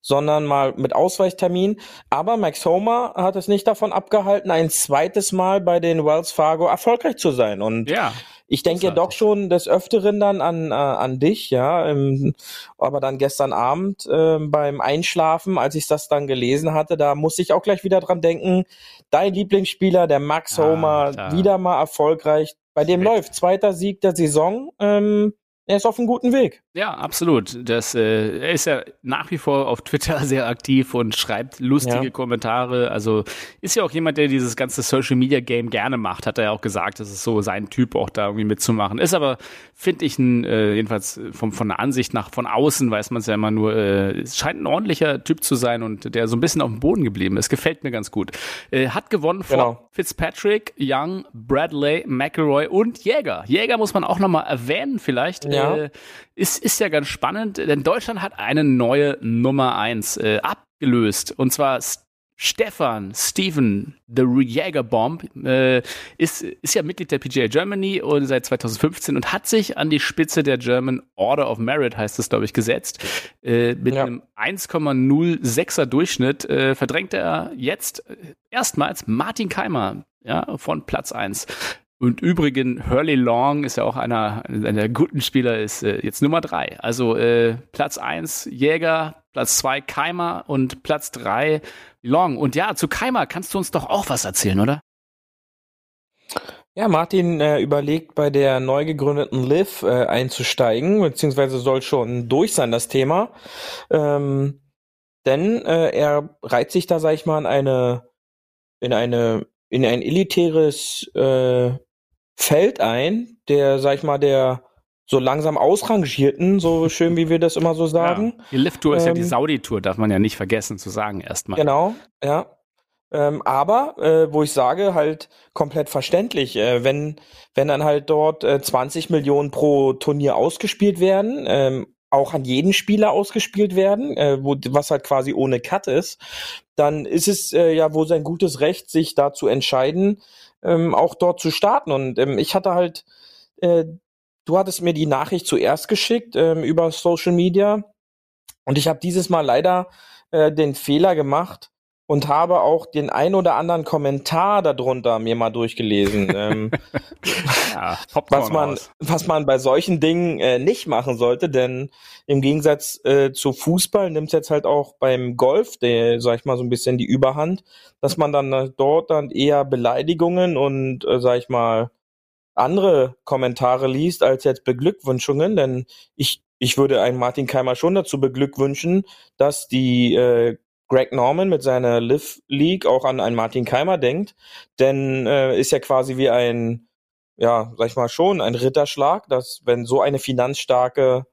sondern mal mit Ausweichtermin. Aber Max Homer hat es nicht davon abgehalten, ein zweites Mal bei den Wells Fargo erfolgreich zu sein. Und Ja, ich denke doch schon des Öfteren dann an, äh, an dich, ja. Ähm, aber dann gestern Abend ähm, beim Einschlafen, als ich das dann gelesen hatte, da musste ich auch gleich wieder dran denken, dein Lieblingsspieler, der Max Ah, Homer, klar. wieder mal erfolgreich. Bei dem läuft zweiter Sieg der Saison. Ähm, er ist auf einem guten Weg. Ja, absolut. Das, äh, er ist ja nach wie vor auf Twitter sehr aktiv und schreibt lustige Ja. Kommentare. Also ist ja auch jemand, der dieses ganze Social Media Game gerne macht. Hat er ja auch gesagt, das ist so sein Typ, auch da irgendwie mitzumachen. Ist aber, finde ich, ein, äh, jedenfalls vom, von der Ansicht nach von außen weiß man es ja immer nur, äh, es scheint ein ordentlicher Typ zu sein und der so ein bisschen auf dem Boden geblieben ist. Gefällt mir ganz gut. Äh, hat gewonnen vor Genau. Fitzpatrick, Young, Bradley, McElroy und Jäger. Jäger muss man auch nochmal erwähnen vielleicht. Ja. Äh, ist, ist ja ganz spannend, denn Deutschland hat eine neue Nummer eins äh, abgelöst. Und zwar Stefan, Steven, The Jägerbomb, äh, ist, ist ja Mitglied der PGA Germany und seit 2015 und hat sich an die Spitze der German Order of Merit, heißt es, glaube ich, gesetzt. Äh, mit Ja. einem 1,06er Durchschnitt äh, verdrängt er jetzt erstmals Martin Keimer ja, von Platz 1. Und übrigens, Hurley Long ist ja auch einer, einer der guten Spieler, ist äh, jetzt Nummer drei. Also äh, Platz eins Jäger, Platz zwei Keimer und Platz drei Long. Und ja, zu Keimer kannst du uns doch auch was erzählen, oder? Ja, Martin äh, überlegt, bei der neu gegründeten Liv äh, einzusteigen, beziehungsweise soll schon durch sein, das Thema. Ähm, denn äh, er reiht sich da, sag ich mal, in eine, in eine, in ein elitäres äh, Feld ein, der, sag ich mal, der so langsam ausrangierten, so schön wie wir das immer so sagen. Ja. Die Lift-Tour ist ja die Ähm, Saudi-Tour, darf man ja nicht vergessen zu sagen erstmal. Genau, ja. Ähm, aber, äh, wo ich sage, halt komplett verständlich, äh, wenn, wenn dann halt dort äh, 20 Millionen pro Turnier ausgespielt werden, ähm, auch an jeden Spieler ausgespielt werden, äh, wo, was halt quasi ohne Cut ist, dann ist es äh, ja wohl sein gutes Recht, sich da zu entscheiden, ähm, auch dort zu starten. Und ähm, ich hatte halt, äh, du hattest mir die Nachricht zuerst geschickt ähm, über Social Media und ich habe dieses Mal leider äh, den Fehler gemacht und habe auch den ein oder anderen Kommentar darunter mir mal durchgelesen. ähm, Ja, was man, was man bei solchen Dingen äh, nicht machen sollte, denn im Gegensatz äh, zu Fußball nimmt es jetzt halt auch beim Golf, der, sag ich mal, so ein bisschen die Überhand, dass man dann äh, dort dann eher Beleidigungen und, äh, sag ich mal, andere Kommentare liest als jetzt Beglückwünschungen, denn ich, ich würde einen Martin Keimer schon dazu beglückwünschen, dass die äh, Greg Norman mit seiner Live League auch an einen Martin Keimer denkt, denn äh, ist ja quasi wie ein ja, sag ich mal schon, ein Ritterschlag, dass wenn so eine finanzstarke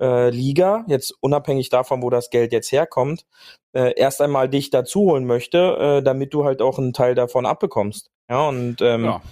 äh, Liga, jetzt unabhängig davon, wo das Geld jetzt herkommt, äh, erst einmal dich dazu holen möchte, äh, damit du halt auch einen Teil davon abbekommst. Ja, und ähm, Ja.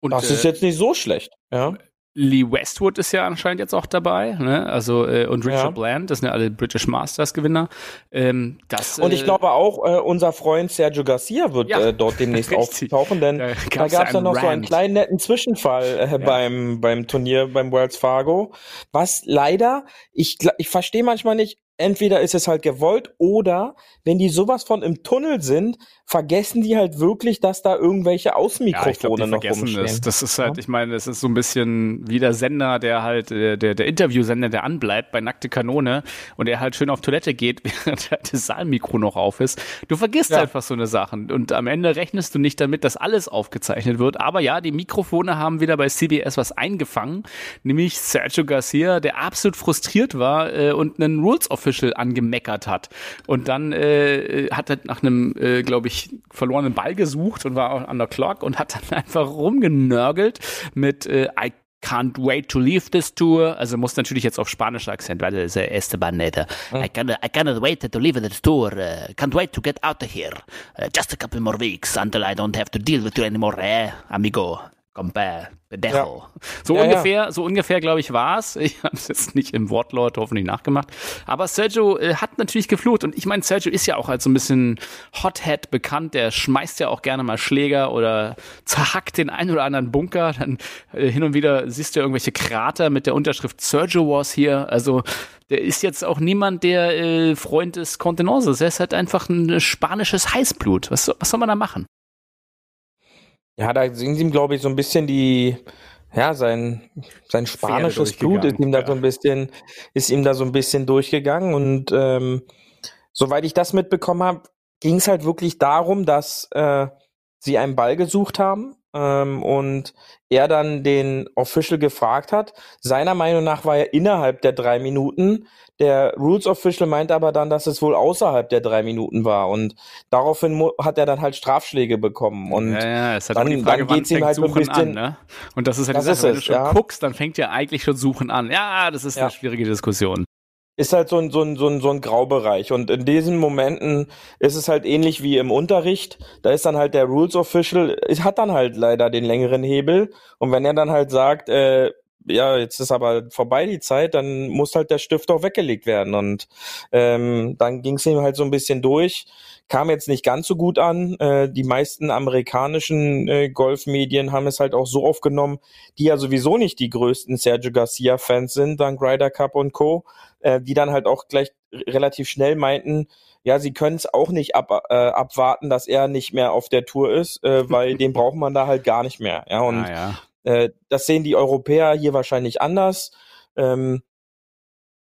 Und das äh, ist jetzt nicht so schlecht. Ja, Lee Westwood ist ja anscheinend jetzt auch dabei, ne? Also äh, und Richard Ja. Bland, das sind ja alle British Masters Gewinner. Ähm, das, und ich äh, glaube auch, äh, unser Freund Sergio Garcia wird Ja, äh, dort demnächst auftauchen, denn Da da gab ja es ja noch so einen Rant. kleinen netten Zwischenfall äh, beim, beim Turnier beim Wells Fargo, was leider, ich, ich verstehe manchmal nicht, entweder ist es halt gewollt oder wenn die sowas von im Tunnel sind, vergessen die halt wirklich, dass da irgendwelche Ja, ich Außenmikrofone glaube, die noch vergessen rumstehen. es. Das ist halt, ich meine, das ist so ein bisschen wie der Sender, der halt, äh, der, der Interviewsender, der anbleibt bei Nackte Kanone und der halt schön auf Toilette geht, während halt das Saalmikro noch auf ist. Du vergisst Ja. einfach so eine Sachen und am Ende rechnest du nicht damit, dass alles aufgezeichnet wird. Aber ja, die Mikrofone haben wieder bei CBS was eingefangen, nämlich Sergio Garcia, der absolut frustriert war äh, und einen Rules Official angemeckert hat. Und dann äh, hat er nach einem, äh, glaube ich, verlorenen Ball gesucht und war auch an der Clock und hat dann einfach rumgenörgelt mit äh, I can't wait to leave this tour. Also muss natürlich jetzt auf spanischer Akzent, weil das ist äh, Esteban äh, I, cannot, I cannot wait to leave this tour. Uh, can't wait to get out of here. Uh, just a couple more weeks until I don't have to deal with you anymore, eh, amigo. Compa, pendejo. So Ja, ja. ungefähr, so ungefähr, glaube ich, war's. Ich habe es jetzt nicht im Wortlaut hoffentlich nachgemacht. Aber Sergio äh, hat natürlich geflucht. Und ich meine, Sergio ist ja auch als so ein bisschen Hothead bekannt. Der schmeißt ja auch gerne mal Schläger oder zerhackt den einen oder anderen Bunker. Dann äh, hin und wieder siehst du irgendwelche Krater mit der Unterschrift Sergio was hier. Also der ist jetzt auch niemand, der äh, Freund des Contenances. Er ist halt einfach ein spanisches Heißblut. Was, was soll man da machen? Ja, da sind ihm, glaube ich, so ein bisschen die, ja, sein, sein spanisches Blut ist ihm da ja. so ein bisschen, ist ihm da so ein bisschen durchgegangen und ähm, soweit ich das mitbekommen habe, ging es halt wirklich darum, dass äh, sie einen Ball gesucht haben ähm, und er dann den Official gefragt hat. Seiner Meinung nach war er innerhalb der drei Minuten. Der Rules Official meinte aber dann, dass es wohl außerhalb der drei Minuten war und daraufhin hat er dann halt Strafschläge bekommen und ja, ja, es hat dann- die Frage, dann wann geht's ihm halt so ein Suchen bisschen- an, ne? Und das ist halt Das die Sache, ist wenn du schon ja. guckst, dann fängt ja eigentlich schon Suchen an. Ja, das ist Ja. eine schwierige Diskussion. Ist halt so ein, so ein, so ein, so ein Graubereich. Und in diesen Momenten ist es halt ähnlich wie im Unterricht. Da ist dann halt der Rules Official, es hat dann halt leider den längeren Hebel. Und wenn er dann halt sagt, äh, ja, jetzt ist aber vorbei die Zeit, dann muss halt der Stift auch weggelegt werden. Und ähm, dann ging es ihm halt so ein bisschen durch. Kam jetzt nicht ganz so gut an. Äh, die meisten amerikanischen äh, Golfmedien haben es halt auch so aufgenommen, die ja sowieso nicht die größten Sergio Garcia-Fans sind, dank Ryder Cup und Co., äh, die dann halt auch gleich relativ schnell meinten, ja, sie können es auch nicht ab, äh, abwarten, dass er nicht mehr auf der Tour ist, äh, weil den braucht man da halt gar nicht mehr. Ja, und ah, ja. äh, das sehen die Europäer hier wahrscheinlich anders. Ähm,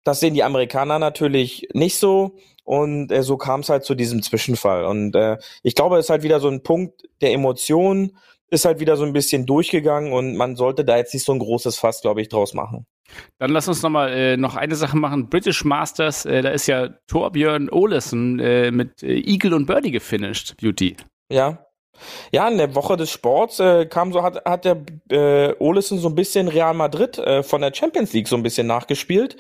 das sehen die Amerikaner natürlich nicht so. Und äh, so kam es halt zu diesem Zwischenfall. Und äh, ich glaube, es ist halt wieder so ein Punkt der Emotionen, ist halt wieder so ein bisschen durchgegangen und man sollte da jetzt nicht so ein großes Fass, glaube ich, draus machen. Dann lass uns noch mal äh, noch eine Sache machen. British Masters, äh, da ist ja Torbjörn Olesen äh, mit äh, Eagle und Birdie gefinisht, Beauty. Ja. Ja, in der Woche des Sports äh, kam so, hat, hat der äh, Olesen so ein bisschen Real Madrid äh, von der Champions League so ein bisschen nachgespielt.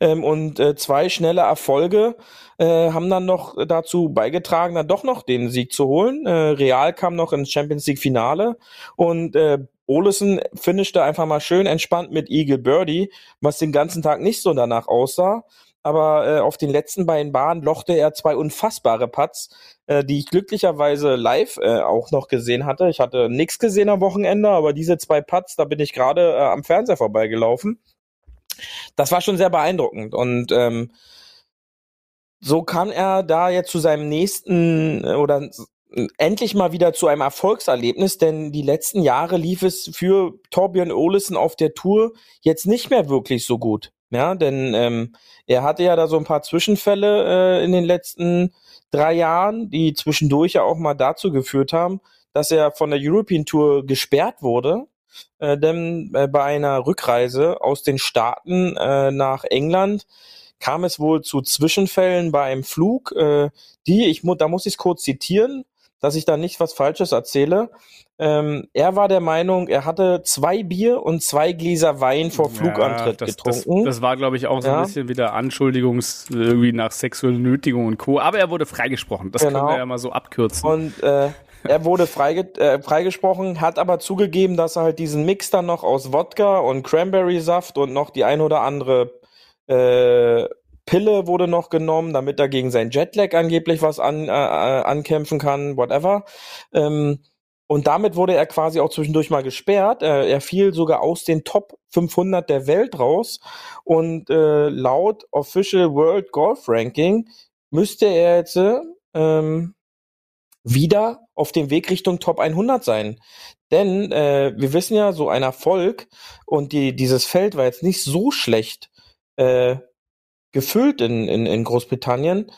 Ähm, und äh, zwei schnelle Erfolge äh, haben dann noch dazu beigetragen, dann doch noch den Sieg zu holen. Äh, Real kam noch ins Champions League Finale und äh, Olesen finishte einfach mal schön entspannt mit Eagle Birdie, was den ganzen Tag nicht so danach aussah. Aber äh, auf den letzten beiden Bahnen lochte er zwei unfassbare Putts, äh, die ich glücklicherweise live äh, auch noch gesehen hatte. Ich hatte nichts gesehen am Wochenende, aber diese zwei Putts, da bin ich gerade äh, am Fernseher vorbeigelaufen. Das war schon sehr beeindruckend und ähm, so kann er da jetzt zu seinem nächsten äh, oder endlich mal wieder zu einem Erfolgserlebnis, denn die letzten Jahre lief es für Torbjörn Olesen auf der Tour jetzt nicht mehr wirklich so gut. Ja, denn ähm, er hatte ja da so ein paar Zwischenfälle äh, in den letzten drei Jahren, die zwischendurch ja auch mal dazu geführt haben, dass er von der European Tour gesperrt wurde. Äh, denn äh, bei einer Rückreise aus den Staaten äh, nach England kam es wohl zu Zwischenfällen bei einem Flug, äh, die, ich da muss ich es kurz zitieren, dass ich da nicht was Falsches erzähle. Ähm, er war der Meinung, er hatte zwei Bier und zwei Gläser Wein vor Flugantritt das, getrunken. Das, das war, glaube ich, auch so Ja. ein bisschen wieder Anschuldigungs irgendwie nach sexueller Nötigung und Co. Aber er wurde freigesprochen. Das Genau. können wir ja mal so abkürzen. Und äh, er wurde freige äh, freigesprochen, hat aber zugegeben, dass er halt diesen Mix dann noch aus Wodka und Cranberry-Saft und noch die ein oder andere äh, Pille wurde noch genommen, damit er gegen sein Jetlag angeblich was an, äh, äh, ankämpfen kann, whatever. Ähm, Und damit wurde er quasi auch zwischendurch mal gesperrt. Äh, er fiel sogar aus den Top 500 der Welt raus. Und äh, laut Official World Golf Ranking müsste er jetzt ähm, wieder auf dem Weg Richtung Top 100 sein. Denn äh, wir wissen ja, so ein Erfolg und die, dieses Feld war jetzt nicht so schlecht äh, gefüllt in, in, in Großbritannien,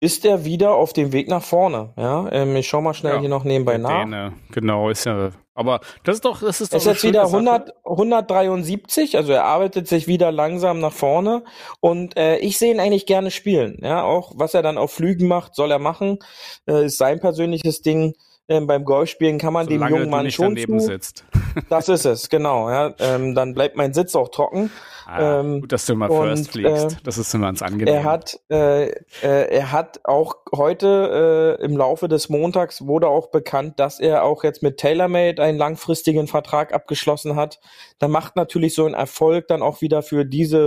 ist er wieder auf dem Weg nach vorne. Ja, ähm, ich schau mal schnell Ja, hier noch nebenbei nach. Däne, genau, ist ja. Aber das ist doch, das ist doch Es ist jetzt wieder schöne Sache. 100, 173, also er arbeitet sich wieder langsam nach vorne und äh, ich sehe ihn eigentlich gerne spielen. Ja, auch was er dann auf Flügen macht, soll er machen, äh, ist sein persönliches Ding. Ähm, beim Golfspielen kann man dem Solange jungen du Mann nicht schon daneben zu. sitzt. Das ist es, genau. Ja, ähm, dann bleibt mein Sitz auch trocken. Ah, Ähm, gut, dass du immer und, first fliegst. äh, das ist immer ganz angenehm. Er hat, äh, äh, er hat auch heute äh, im Laufe des Montags wurde auch bekannt, dass er auch jetzt mit TaylorMade einen langfristigen Vertrag abgeschlossen hat. Da macht natürlich so ein Erfolg dann auch wieder für diese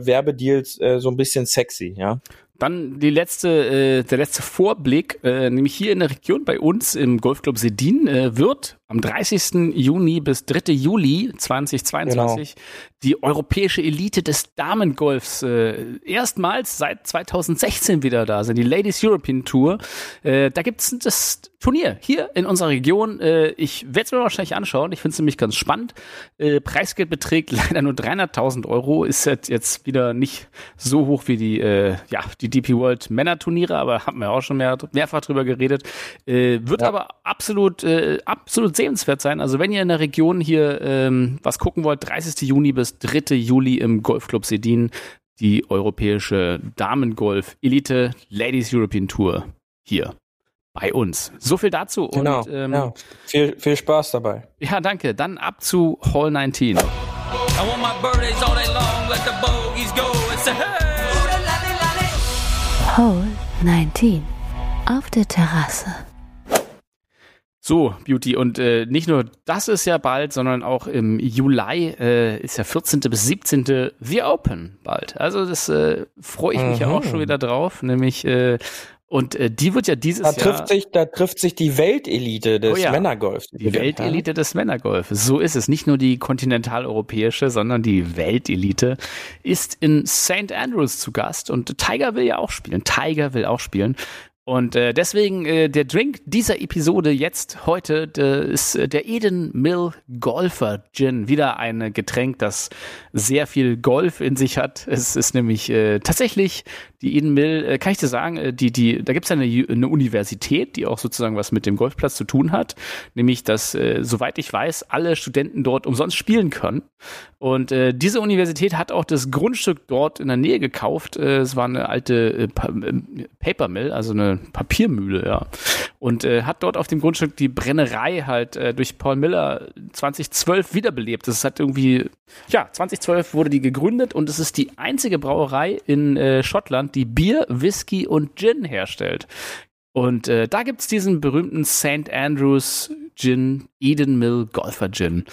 äh, Werbedeals so ein bisschen sexy, ja. Dann die letzte, äh, der letzte Vorblick, äh, nämlich hier in der Region bei uns im Golfclub Sedin äh, wird am 30. Juni bis 3. Juli 2022 die europäische Elite des Damengolfs äh, erstmals seit 2016 wieder da sind, die Ladies European Tour. Äh, da gibt's das Turnier hier in unserer Region. Äh, ich werde es mir wahrscheinlich anschauen. Ich finde es nämlich ganz spannend. Äh, Preisgeld beträgt leider nur 300.000 Euro. Ist jetzt, jetzt wieder nicht so hoch wie die, äh, ja, die DP World Männerturniere, aber haben wir auch schon mehr, mehrfach drüber geredet. Äh, wird Ja. aber absolut, äh, absolut sehenswert sein. Also wenn ihr in der Region hier ähm, was gucken wollt, 30. Juni bis 3. Juli im Golfclub Sedin, die europäische Damengolf Elite Ladies European Tour hier bei uns. So viel dazu. Genau. Und ähm, ja. Viel, viel Spaß dabei. ja, danke. Dann ab zu Hall 19. I want my birthdays all day long, let the bogeys go and say, hey! Hole 19. Auf der Terrasse. So, Beauty. Und äh, nicht nur das ist ja bald, sondern auch im Juli äh, ist ja 14. bis 17. The Open bald. Also das äh, freue ich mich ja auch Mhm. schon wieder drauf. Nämlich, äh, und äh, die wird ja dieses Da Jahr trifft sich, da trifft sich die Weltelite des Oh ja. Männergolfs. die Weltelite des Männergolfes. So ist es. Nicht nur die kontinentaleuropäische, sondern die Weltelite ist in St. Andrews zu Gast. Und Tiger will ja auch spielen. Tiger will auch spielen. Und äh, deswegen äh, der Drink dieser Episode jetzt heute der ist äh, der Eden Mill Golfer Gin. Wieder ein Getränk, das sehr viel Golf in sich hat. Es ist nämlich äh, tatsächlich die Eden Mill, äh, kann ich dir sagen, äh, die, die, da gibt es eine, eine Universität, die auch sozusagen was mit dem Golfplatz zu tun hat. Nämlich, dass, äh, soweit ich weiß, alle Studenten dort umsonst spielen können. Und äh, diese Universität hat auch das Grundstück dort in der Nähe gekauft. Äh, es war eine alte äh, pa äh, Paper Mill, also eine Papiermühle, ja. Und äh, hat dort auf dem Grundstück die Brennerei halt äh, durch Paul Miller 2012 wiederbelebt. Das hat irgendwie, ja, 2012 wurde die gegründet und es ist die einzige Brauerei in äh, Schottland, die Bier, Whisky und Gin herstellt. Und äh, da gibt's diesen berühmten St. Andrews Gin, Eden Mill Golfer Gin.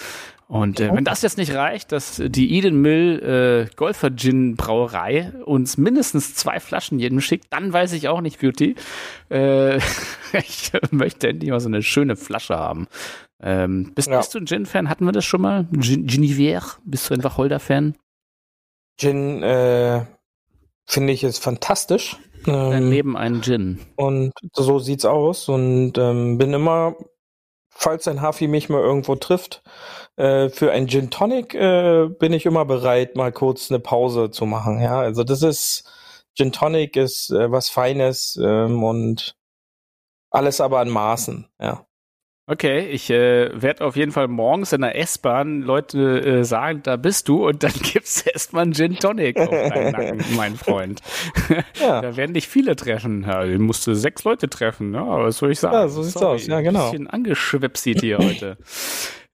Und äh, wenn das jetzt nicht reicht, dass die Eden Mill äh, Golfer Gin Brauerei uns mindestens zwei Flaschen jedem schickt, dann weiß ich auch nicht, Beauty. Äh, ich möchte endlich mal so eine schöne Flasche haben. Ähm, bist, Ja. bist du ein Gin-Fan? Hatten wir das schon mal? Gin, Ginivier? Bist du ein Wacholder-Fan? Gin, äh, finde ich, ist fantastisch. Dein Ähm, Leben ein Gin. Und so sieht's aus und ähm, bin immer, falls ein Hafi mich mal irgendwo trifft, äh, für ein Gin Tonic äh, bin ich immer bereit, mal kurz eine Pause zu machen. Ja, also das ist Gin Tonic ist äh, was Feines ähm, und alles aber an Maßen. Ja. Okay, ich äh, werde auf jeden Fall morgens in der S-Bahn Leute äh, sagen, da bist du und dann gibt's erstmal einen Gin Tonic auf deinen Nacken, mein Freund. Ja. Da werden dich viele treffen. Ja, ich musste sechs Leute treffen, ne? aber was soll ich sagen? Ja, so sieht's aus. Ja, genau. Ein bisschen angeschwipsit hier heute.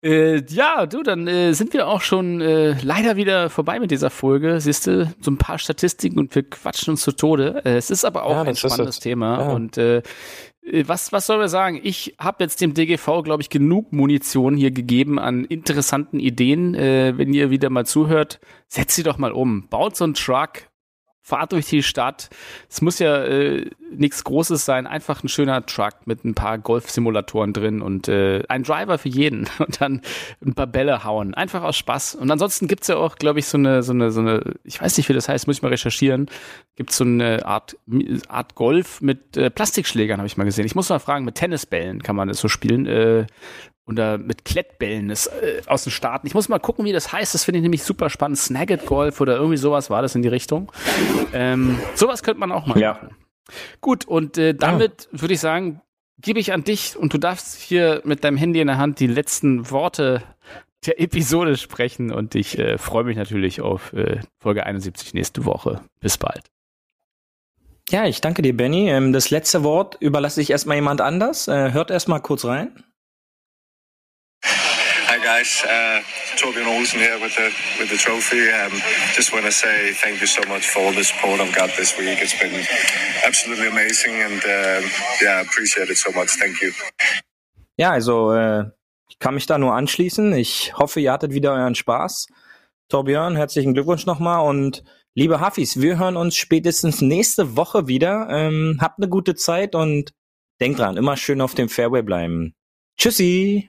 Äh, ja, du, dann äh, sind wir auch schon äh, leider wieder vorbei mit dieser Folge. Siehst du, so ein paar Statistiken und wir quatschen uns zu Tode. Äh, es ist aber auch Ja, ein spannendes es. Thema. Ja. Und äh, was, was soll wir sagen? Ich habe jetzt dem DGV, glaube ich, genug Munition hier gegeben an interessanten Ideen. Äh, wenn ihr wieder mal zuhört, setzt sie doch mal um. Baut so einen Truck, Fahrt durch die Stadt. Es muss ja äh, nichts Großes sein, einfach ein schöner Truck mit ein paar Golf-Simulatoren drin und äh, ein Driver für jeden und dann ein paar Bälle hauen. Einfach aus Spaß. Und ansonsten gibt's ja auch, glaube ich, so eine, so eine, so eine, ich weiß nicht, wie das heißt, muss ich mal recherchieren. Gibt's so eine Art, Art Golf mit äh, Plastikschlägern, habe ich mal gesehen. Ich muss mal fragen, mit Tennisbällen kann man das so spielen. Äh, oder mit Klettbällen das, äh, aus den Staaten. Ich muss mal gucken, wie das heißt. Das finde ich nämlich super spannend. Snagget Golf oder irgendwie sowas war das in die Richtung. Ähm, sowas könnte man auch mal Ja. machen. Gut, und äh, damit würde ich sagen, gebe ich an dich und du darfst hier mit deinem Handy in der Hand die letzten Worte der Episode sprechen und ich äh, freue mich natürlich auf äh, Folge 71 nächste Woche. Bis bald. Ja, ich danke dir, Benny. Ähm, das letzte Wort überlasse ich erstmal jemand anders. Äh, hört erstmal kurz rein. Hi guys, uh, Torbjörn Olsen here with the with the trophy. Um, just want to say thank you so much for all the support I've got this week. It's been absolutely amazing, and um yeah, appreciate it so much. Thank you. Ja, also äh, ich kann mich da nur anschließen. Ich hoffe, ihr hattet wieder euren Spaß. Torbjörn, herzlichen Glückwunsch nochmal und liebe Hafis, wir hören uns spätestens nächste Woche wieder. Ähm, habt eine gute Zeit und denkt dran, immer schön auf dem Fairway bleiben. Tschüssi!